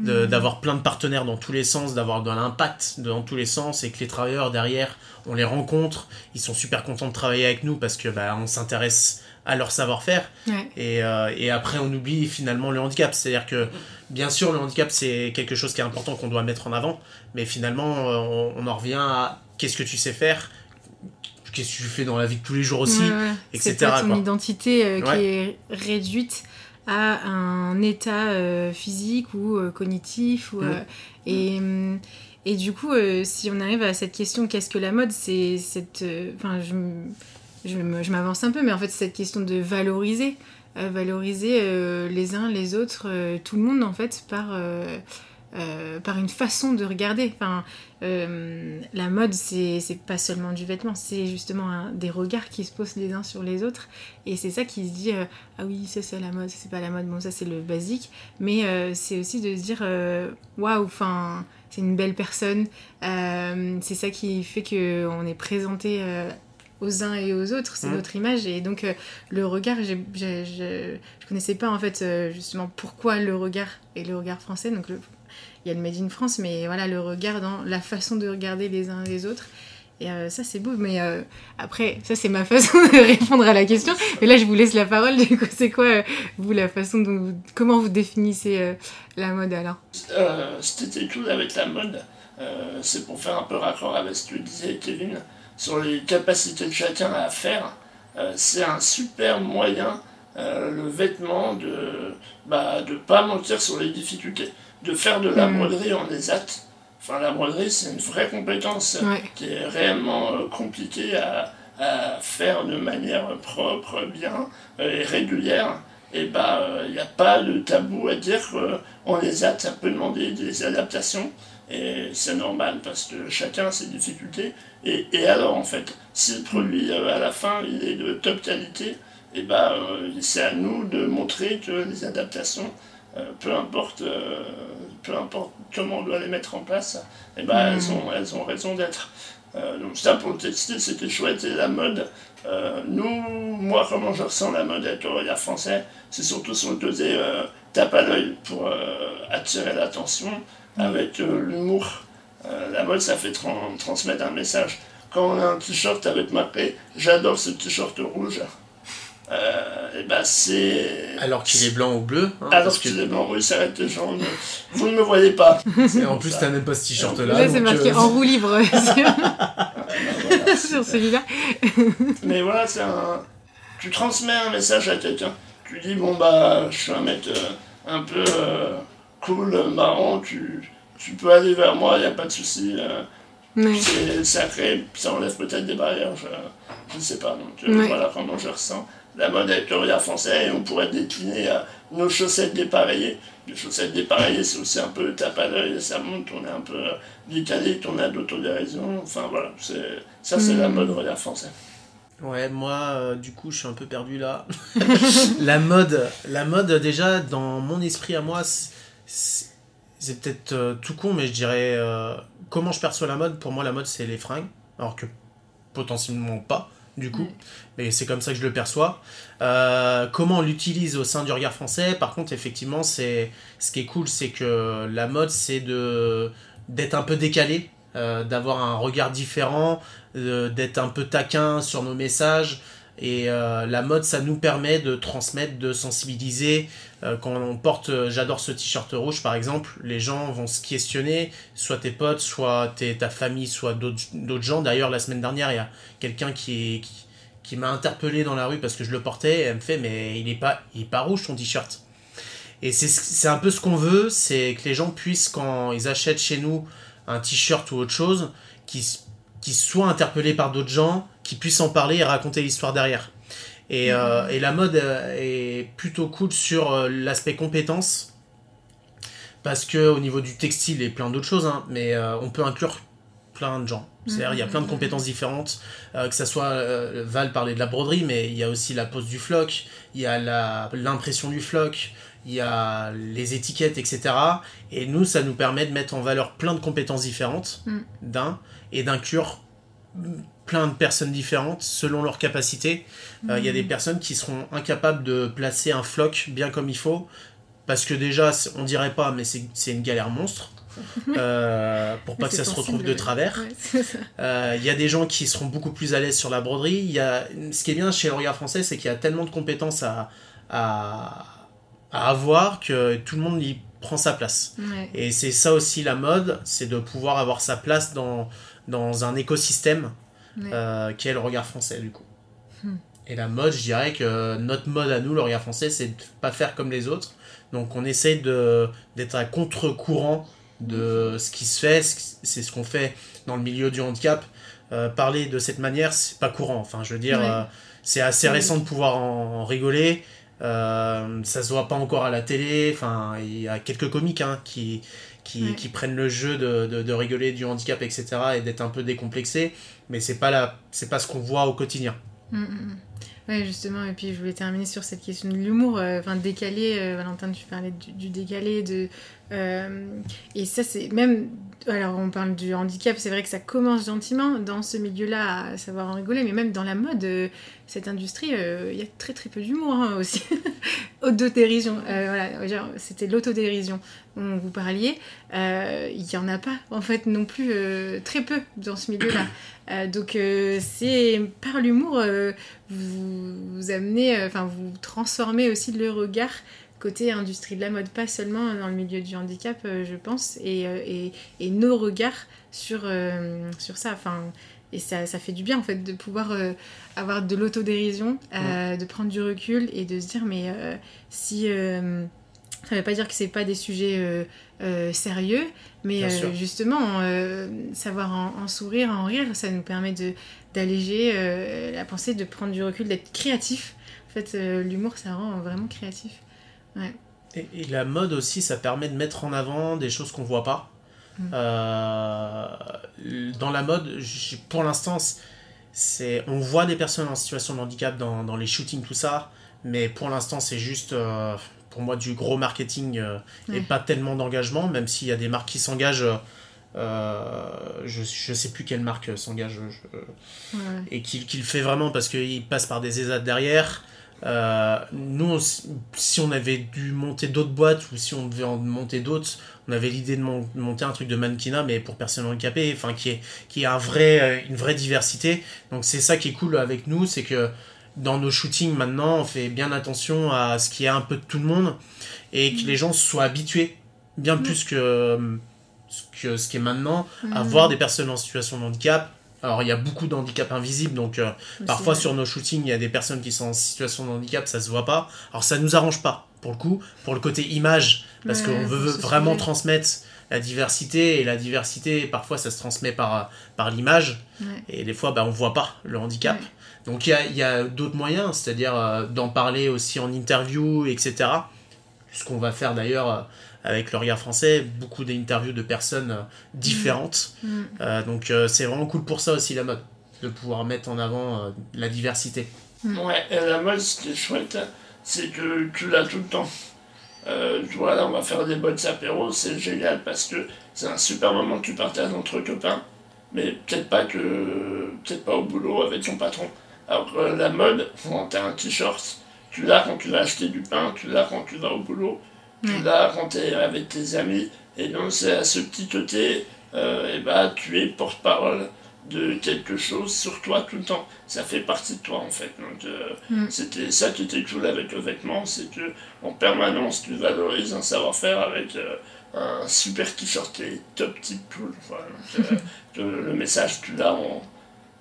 de- d'avoir plein de partenaires dans tous les sens, d'avoir de l'impact dans tous les sens, et que les travailleurs derrière, on les rencontre, ils sont super contents de travailler avec nous parce que bah, on s'intéresse à leur savoir-faire. Ouais. Et, euh, et après, on oublie finalement le handicap. C'est-à-dire que, bien sûr, le handicap, c'est quelque chose qui est important qu'on doit mettre en avant, mais finalement, euh, on, on en revient à qu'est-ce que tu sais faire, qu'est-ce que tu fais dans la vie de tous les jours aussi. Ouais, ouais. etc., C'est ton quoi. identité euh, qui est réduite à un état euh, physique ou cognitif. Ou, Mm. et, et du coup, si on arrive à cette question, qu'est-ce que la mode C'est cette. Enfin, je, je, m'avance un peu, mais en fait, cette question de valoriser. euh, valoriser euh, les uns, les autres, euh, tout le monde, en fait, par. par une façon de regarder. Enfin, la mode, c'est pas seulement du vêtement, c'est justement des regards qui se posent les uns sur les autres. Et c'est ça qui se dit ah oui, ça c'est la mode, ça c'est pas la mode, bon, ça c'est le basique. Mais c'est aussi de se dire waouh, enfin, c'est une belle personne. C'est ça qui fait qu'on est présenté. euh, aux uns et aux autres, c'est Mhm. notre image et donc euh, le regard, j'ai- j'ai- je je connaissais pas en fait euh, justement pourquoi le regard et le regard français, donc le- il y a le Made in France, mais voilà, le regard dans la façon de regarder les uns les autres. Et euh, ça, c'est beau. Mais euh, après, ça, c'est ma façon de répondre à la question. Et là, je vous laisse la parole. Du coup, c'est quoi, euh, vous, la façon dont vous... Comment vous définissez euh, la mode alors Euh, été cool avec la mode, euh, c'est pour faire un peu raccord avec ce que disait Kevin sur les capacités de chacun à faire. Euh, c'est un super moyen, euh, le vêtement, de bah, de pas mentir sur les difficultés, de faire de la Mm. broderie en ESAT. Enfin, la broderie, c'est une vraie compétence Ouais. qui est réellement euh, compliquée à, à faire de manière propre, bien et régulière. Et bah, il n'y a pas de tabou à dire qu'on les a, ça peut demander des adaptations. Et c'est normal parce que chacun a ses difficultés. Et, et alors, en fait, si le produit euh, à la fin il est de top qualité, et bah, euh, c'est à nous de montrer que les adaptations, euh, peu, importe, peu importe comment on doit les mettre en place, et bah, Mm. elles, ont, elles ont raison d'être. Euh, donc ça pour le textile c'était chouette et la mode, euh, nous, moi comment je ressens la mode avec le regard français, c'est surtout sur le côté euh, tape à l'œil pour attirer l'attention avec l'humour. Euh, la mode ça fait tran- transmettre un message. Quand on a un t-shirt avec marqué j'adore ce t-shirt rouge, euh, et bah c'est... Alors qu'il est blanc ou bleu. hein, Alors parce que- qu'il est blanc, oui, ça arrête les gens. mais Vous ne me voyez pas. Et en plus, t'as même pas ce t-shirt-là. Là, c'est donc, marqué euh, en roue libre sur, Voilà, c'est- sur celui-là. Mais voilà, c'est un. Tu transmets un message à quelqu'un. Tu dis, bon, bah, je suis un mec euh, un peu euh, cool, euh, marrant, tu, tu peux aller vers moi, il n'y a pas de souci. euh, Ouais. c'est sacré, ça enlève peut-être des barrières, je, je ne sais pas. Donc euh, Ouais. voilà comment je ressens la mode avec le regard français et on pourrait décliner à nos chaussettes dépareillées. Les chaussettes dépareillées, c'est aussi un peu tape à l'œil, ça monte, on est un peu euh, décalé, on a d'autodérision. Enfin voilà, ça c'est la Mm. mode regard français. Ouais, moi, euh, du coup, je suis un peu perdu là. la mode, la mode, déjà, dans mon esprit à moi, c'est c'est peut-être euh, tout con, mais je dirais euh, comment je perçois la mode? Pour moi, la mode, c'est les fringues, alors que potentiellement pas, du coup. Mais c'est comme ça que je le perçois. Euh, comment on l'utilise au sein du regard français, par contre, effectivement, c'est ce qui est cool, c'est que la mode, c'est de d'être un peu décalé, d'avoir un regard différent, d'être un peu taquin sur nos messages. Et euh, la mode, ça nous permet de transmettre, de sensibiliser. Euh, quand on porte euh, J'adore ce t-shirt rouge, par exemple, les gens vont se questionner, soit tes potes, soit ta famille, soit d'autres gens. D'ailleurs, la semaine dernière, il y a quelqu'un qui, m'a interpellé dans la rue parce que je le portais. Et elle me fait, mais il est pas, pas rouge ton t-shirt. Et c'est un peu ce qu'on veut, c'est que les gens puissent, quand ils achètent chez nous un t-shirt ou autre chose, qu'ils soient interpellés par d'autres gens, qu'ils puissent en parler et raconter l'histoire derrière. Et, euh, et, la mode euh, est plutôt cool sur euh, l'aspect compétence. Parce que au niveau du textile et plein d'autres choses, hein, mais on peut inclure plein de gens. C'est-à-dire, il y a plein de compétences différentes, que ça soit, Val parlait de la broderie, mais il y a aussi la pose du floc, il y a l'impression du floc, il y a les étiquettes, etc. Et nous, ça nous permet de mettre en valeur plein de compétences différentes, mm. d'un, et d'inclure plein de personnes différentes selon leur capacité. Euh, il y a des mm. personnes qui seront incapables de placer un floc bien comme il faut, parce que déjà, on dirait pas, mais c'est une galère monstre. Euh, pour pas que ça se retrouve de travers. Euh, il y a des gens qui seront beaucoup plus à l'aise sur la broderie. Y a... Ce qui est bien chez le regard français, c'est qu'il y a tellement de compétences à, à, à, avoir que tout le monde y prend sa place. Et c'est ça aussi la mode, c'est de pouvoir avoir sa place dans, dans un écosystème euh, qui est le regard français du coup. Hmm. Et la mode, je dirais que notre mode à nous, le regard français, c'est de pas faire comme les autres. Donc on essaye d'être à contre-courant de ce qui se fait, c'est ce qu'on fait dans le milieu du handicap. Euh, parler de cette manière, c'est pas courant. Enfin, je veux dire, euh, c'est assez récent de pouvoir en, rigoler. ça se voit pas encore à la télé. Enfin, il y a quelques comiques hein, qui, qui, qui, prennent le jeu de, de, de, rigoler du handicap, etc. et d'être un peu décomplexés mais c'est pas la, c'est pas ce qu'on voit au quotidien. Mm, mm, mm. Ouais, justement, et puis je voulais terminer sur cette question de l'humour, euh, enfin décalé, euh, Valentin, tu parlais du, décalé, de, euh, et ça c'est même, alors on parle du handicap, c'est vrai que ça commence gentiment dans ce milieu-là à savoir en rigoler, mais même dans la mode, cette industrie, il y a très très peu d'humour hein, aussi, autodérision, voilà, c'était l'autodérision dont vous parliez, il n'y en a pas en fait non plus, très peu dans ce milieu-là. Donc c'est par l'humour, euh, vous, vous amenez, enfin vous transformez aussi le regard côté industrie de la mode, pas seulement dans le milieu du handicap, je pense, et, et, et, nos regards sur, sur ça. Enfin, et ça, ça, fait du bien en fait de pouvoir avoir de l'autodérision, de prendre du recul et de se dire mais si ça ne veut pas dire que c'est pas des sujets euh, euh, sérieux, mais euh, justement, savoir en, sourire, en rire, ça nous permet de d'alléger la pensée, de prendre du recul, d'être créatif. En fait, l'humour, ça rend vraiment créatif. Ouais. Et, la mode aussi, ça permet de mettre en avant des choses qu'on voit pas. Mm. dans la mode, pour l'instant, c'est on voit des personnes en situation de handicap dans, dans les shootings, tout ça, mais pour l'instant, c'est juste pour moi du gros marketing euh, et pas tellement d'engagement, même s'il y a des marques qui s'engagent. Euh, je, je sais plus quelle marque s'engage et qui, le fait vraiment parce qu'il passe par des ESAT derrière. Euh, nous, si on avait dû monter d'autres boîtes ou si on devait en monter d'autres, on avait l'idée de, monter un truc de mannequinat, mais pour personnes handicapées, enfin qui est qui a un vrai, une vraie diversité. Donc c'est ça qui est cool avec nous, c'est que dans nos shootings maintenant, on fait bien attention à ce qu'il y a un peu de tout le monde et que les gens soient habitués, bien plus que, que ce qui est maintenant, à voir des personnes en situation de handicap. Alors il y a beaucoup de handicap invisibles, donc euh, parfois sur nos shootings, il y a des personnes qui sont en situation de handicap, ça se voit pas. Alors ça nous arrange pas, pour le coup, pour le côté image, parce qu'on veut vraiment transmettre la diversité, et la diversité, parfois ça se transmet par, par l'image, et des fois bah, on voit pas le handicap. Donc il y a, d'autres moyens, c'est-à-dire euh, d'en parler aussi en interview, etc. Ce qu'on va faire d'ailleurs euh, avec le regard français, beaucoup d'interviews de personnes euh, différentes. Mm. Mm. donc c'est vraiment cool pour ça aussi la mode, de pouvoir mettre en avant la diversité. Mm. Ouais, et la mode, ce qui est chouette, c'est que tu l'as tout le temps. tu vois, là, on va faire des bottes apéro, c'est génial parce que c'est un super moment que tu partages entre copains, mais peut-être pas que peut-être pas au boulot avec ton patron. Alors que la mode, quand tu as un t-shirt, tu l'as quand tu vas acheter du pain, tu l'as quand tu vas au boulot, tu l'as quand tu es avec tes amis. Et donc c'est à ce petit côté, euh, et bah, tu es porte-parole de quelque chose sur toi tout le temps. Ça fait partie de toi en fait. Donc euh, mm. c'était ça qui était cool avec le vêtement, c'est que en permanence tu valorises un savoir-faire avec euh, un super t-shirt est top type cool. Le message tu l'as en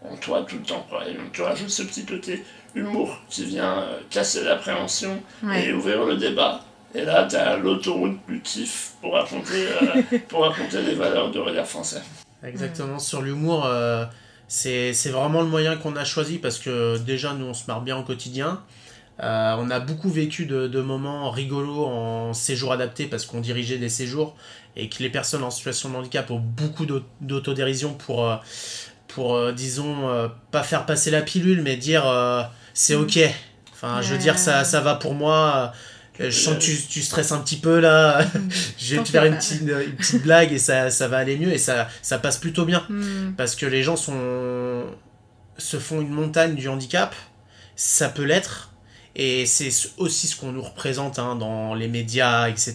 en toi tout le temps. Quoi. Et donc tu rajoutes ce petit côté humour qui vient casser l'appréhension Ouais. et ouvrir le débat. Et là, tu as l'autoroute du kiff pour raconter, euh, pour raconter les valeurs de regard français. Exactement, sur l'humour, euh, c'est c'est vraiment le moyen qu'on a choisi parce que déjà, nous, on se marre bien au quotidien. Euh, on a beaucoup vécu de, de moments rigolos en séjour adapté parce qu'on dirigeait des séjours et que les personnes en situation de handicap ont beaucoup d'aut- d'autodérision pour, euh, pour disons, pas faire passer la pilule, mais dire euh, c'est ok. Enfin, je veux dire, ça, ça va pour moi. Euh, Je sens que tu, tu stresses un petit peu là. je vais te faire une petite, une petite blague et ça, ça va aller mieux et ça, ça passe plutôt bien Hmm. parce que les gens sont se font une montagne du handicap, ça peut l'être. Et c'est aussi ce qu'on nous représente hein, dans les médias, etc.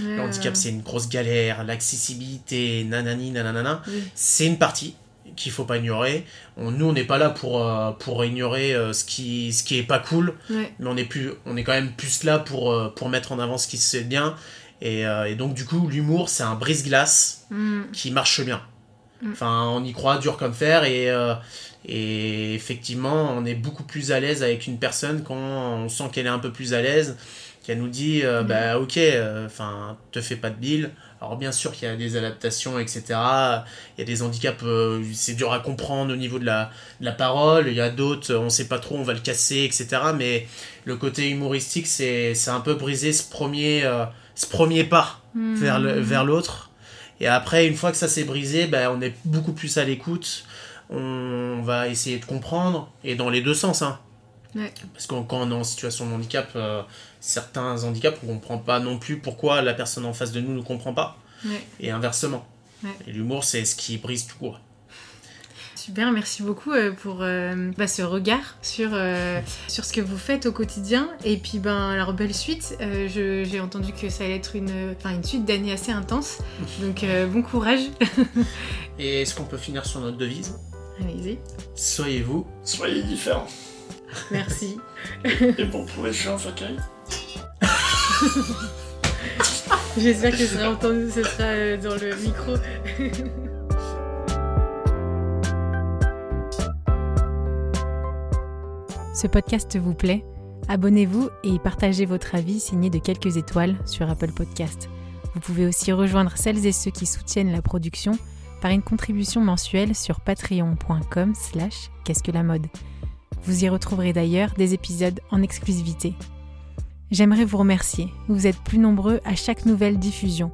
Le handicap, c'est une grosse galère, l'accessibilité, nanani, nanana. Oui. C'est une partie qu'il faut pas ignorer. On- nous, on n'est pas là pour, euh, pour ignorer euh, ce, qui, ce qui est pas cool, Ouais. mais on est, plus, on est quand même plus là pour, euh, pour mettre en avant ce qui se fait bien. Et, et donc, du coup, l'humour, c'est un brise-glace Hmm. qui marche bien. Mm. Enfin, on y croit dur comme fer et, et effectivement, on est beaucoup plus à l'aise avec une personne quand on sent qu'elle est un peu plus à l'aise, qu'elle nous dit Mm. bah ok, enfin, te fais pas de bile. Alors bien sûr qu'il y a des adaptations, etc. Il y a des handicaps, euh, c'est dur à comprendre au niveau de la, de la parole. Il y a d'autres, on sait pas trop, on va le casser, etc. Mais le côté humoristique, c'est un peu briser ce premier, euh, ce premier pas Hmm. vers l'autre. Et après, une fois que ça s'est brisé, ben, on est beaucoup plus à l'écoute. On va essayer de comprendre, et dans les deux sens. Hein. Ouais. Parce que quand on est en situation de handicap, euh, certains handicaps, on comprend pas non plus pourquoi la personne en face de nous ne comprend pas. Ouais. Et inversement. Ouais. Et l'humour, c'est ce qui brise tout. quoi. Super, merci beaucoup euh, pour euh, bah, ce regard sur, euh, sur ce que vous faites au quotidien. Et puis, ben, alors, belle suite. Euh, je- J'ai entendu que ça allait être une, enfin, une suite d'années assez intense. Donc, euh, bon courage. Et est-ce qu'on peut finir sur notre devise? Allez-y. Soyez vous. Soyez différents. Merci. Et pour que je suis un fauteuil, J'espère que ce sera entendu, ce sera euh, dans le micro. Ce podcast vous plaît? Abonnez-vous et partagez votre avis signé de quelques étoiles sur Apple Podcast. Vous pouvez aussi rejoindre celles et ceux qui soutiennent la production par une contribution mensuelle sur patreon.com slash qu'est-ce que la mode. Vous y retrouverez d'ailleurs des épisodes en exclusivité. J'aimerais vous remercier. Vous êtes plus nombreux à chaque nouvelle diffusion.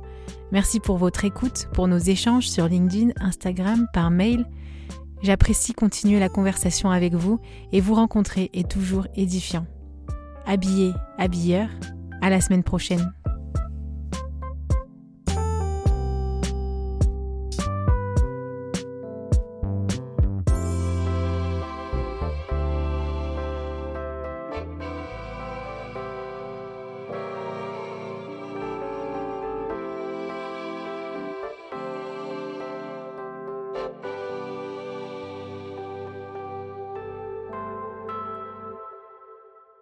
Merci pour votre écoute, pour nos échanges sur LinkedIn, Instagram, par mail. J'apprécie continuer la conversation avec vous et vous rencontrer est toujours édifiant. Habillé, habilleur, à la semaine prochaine.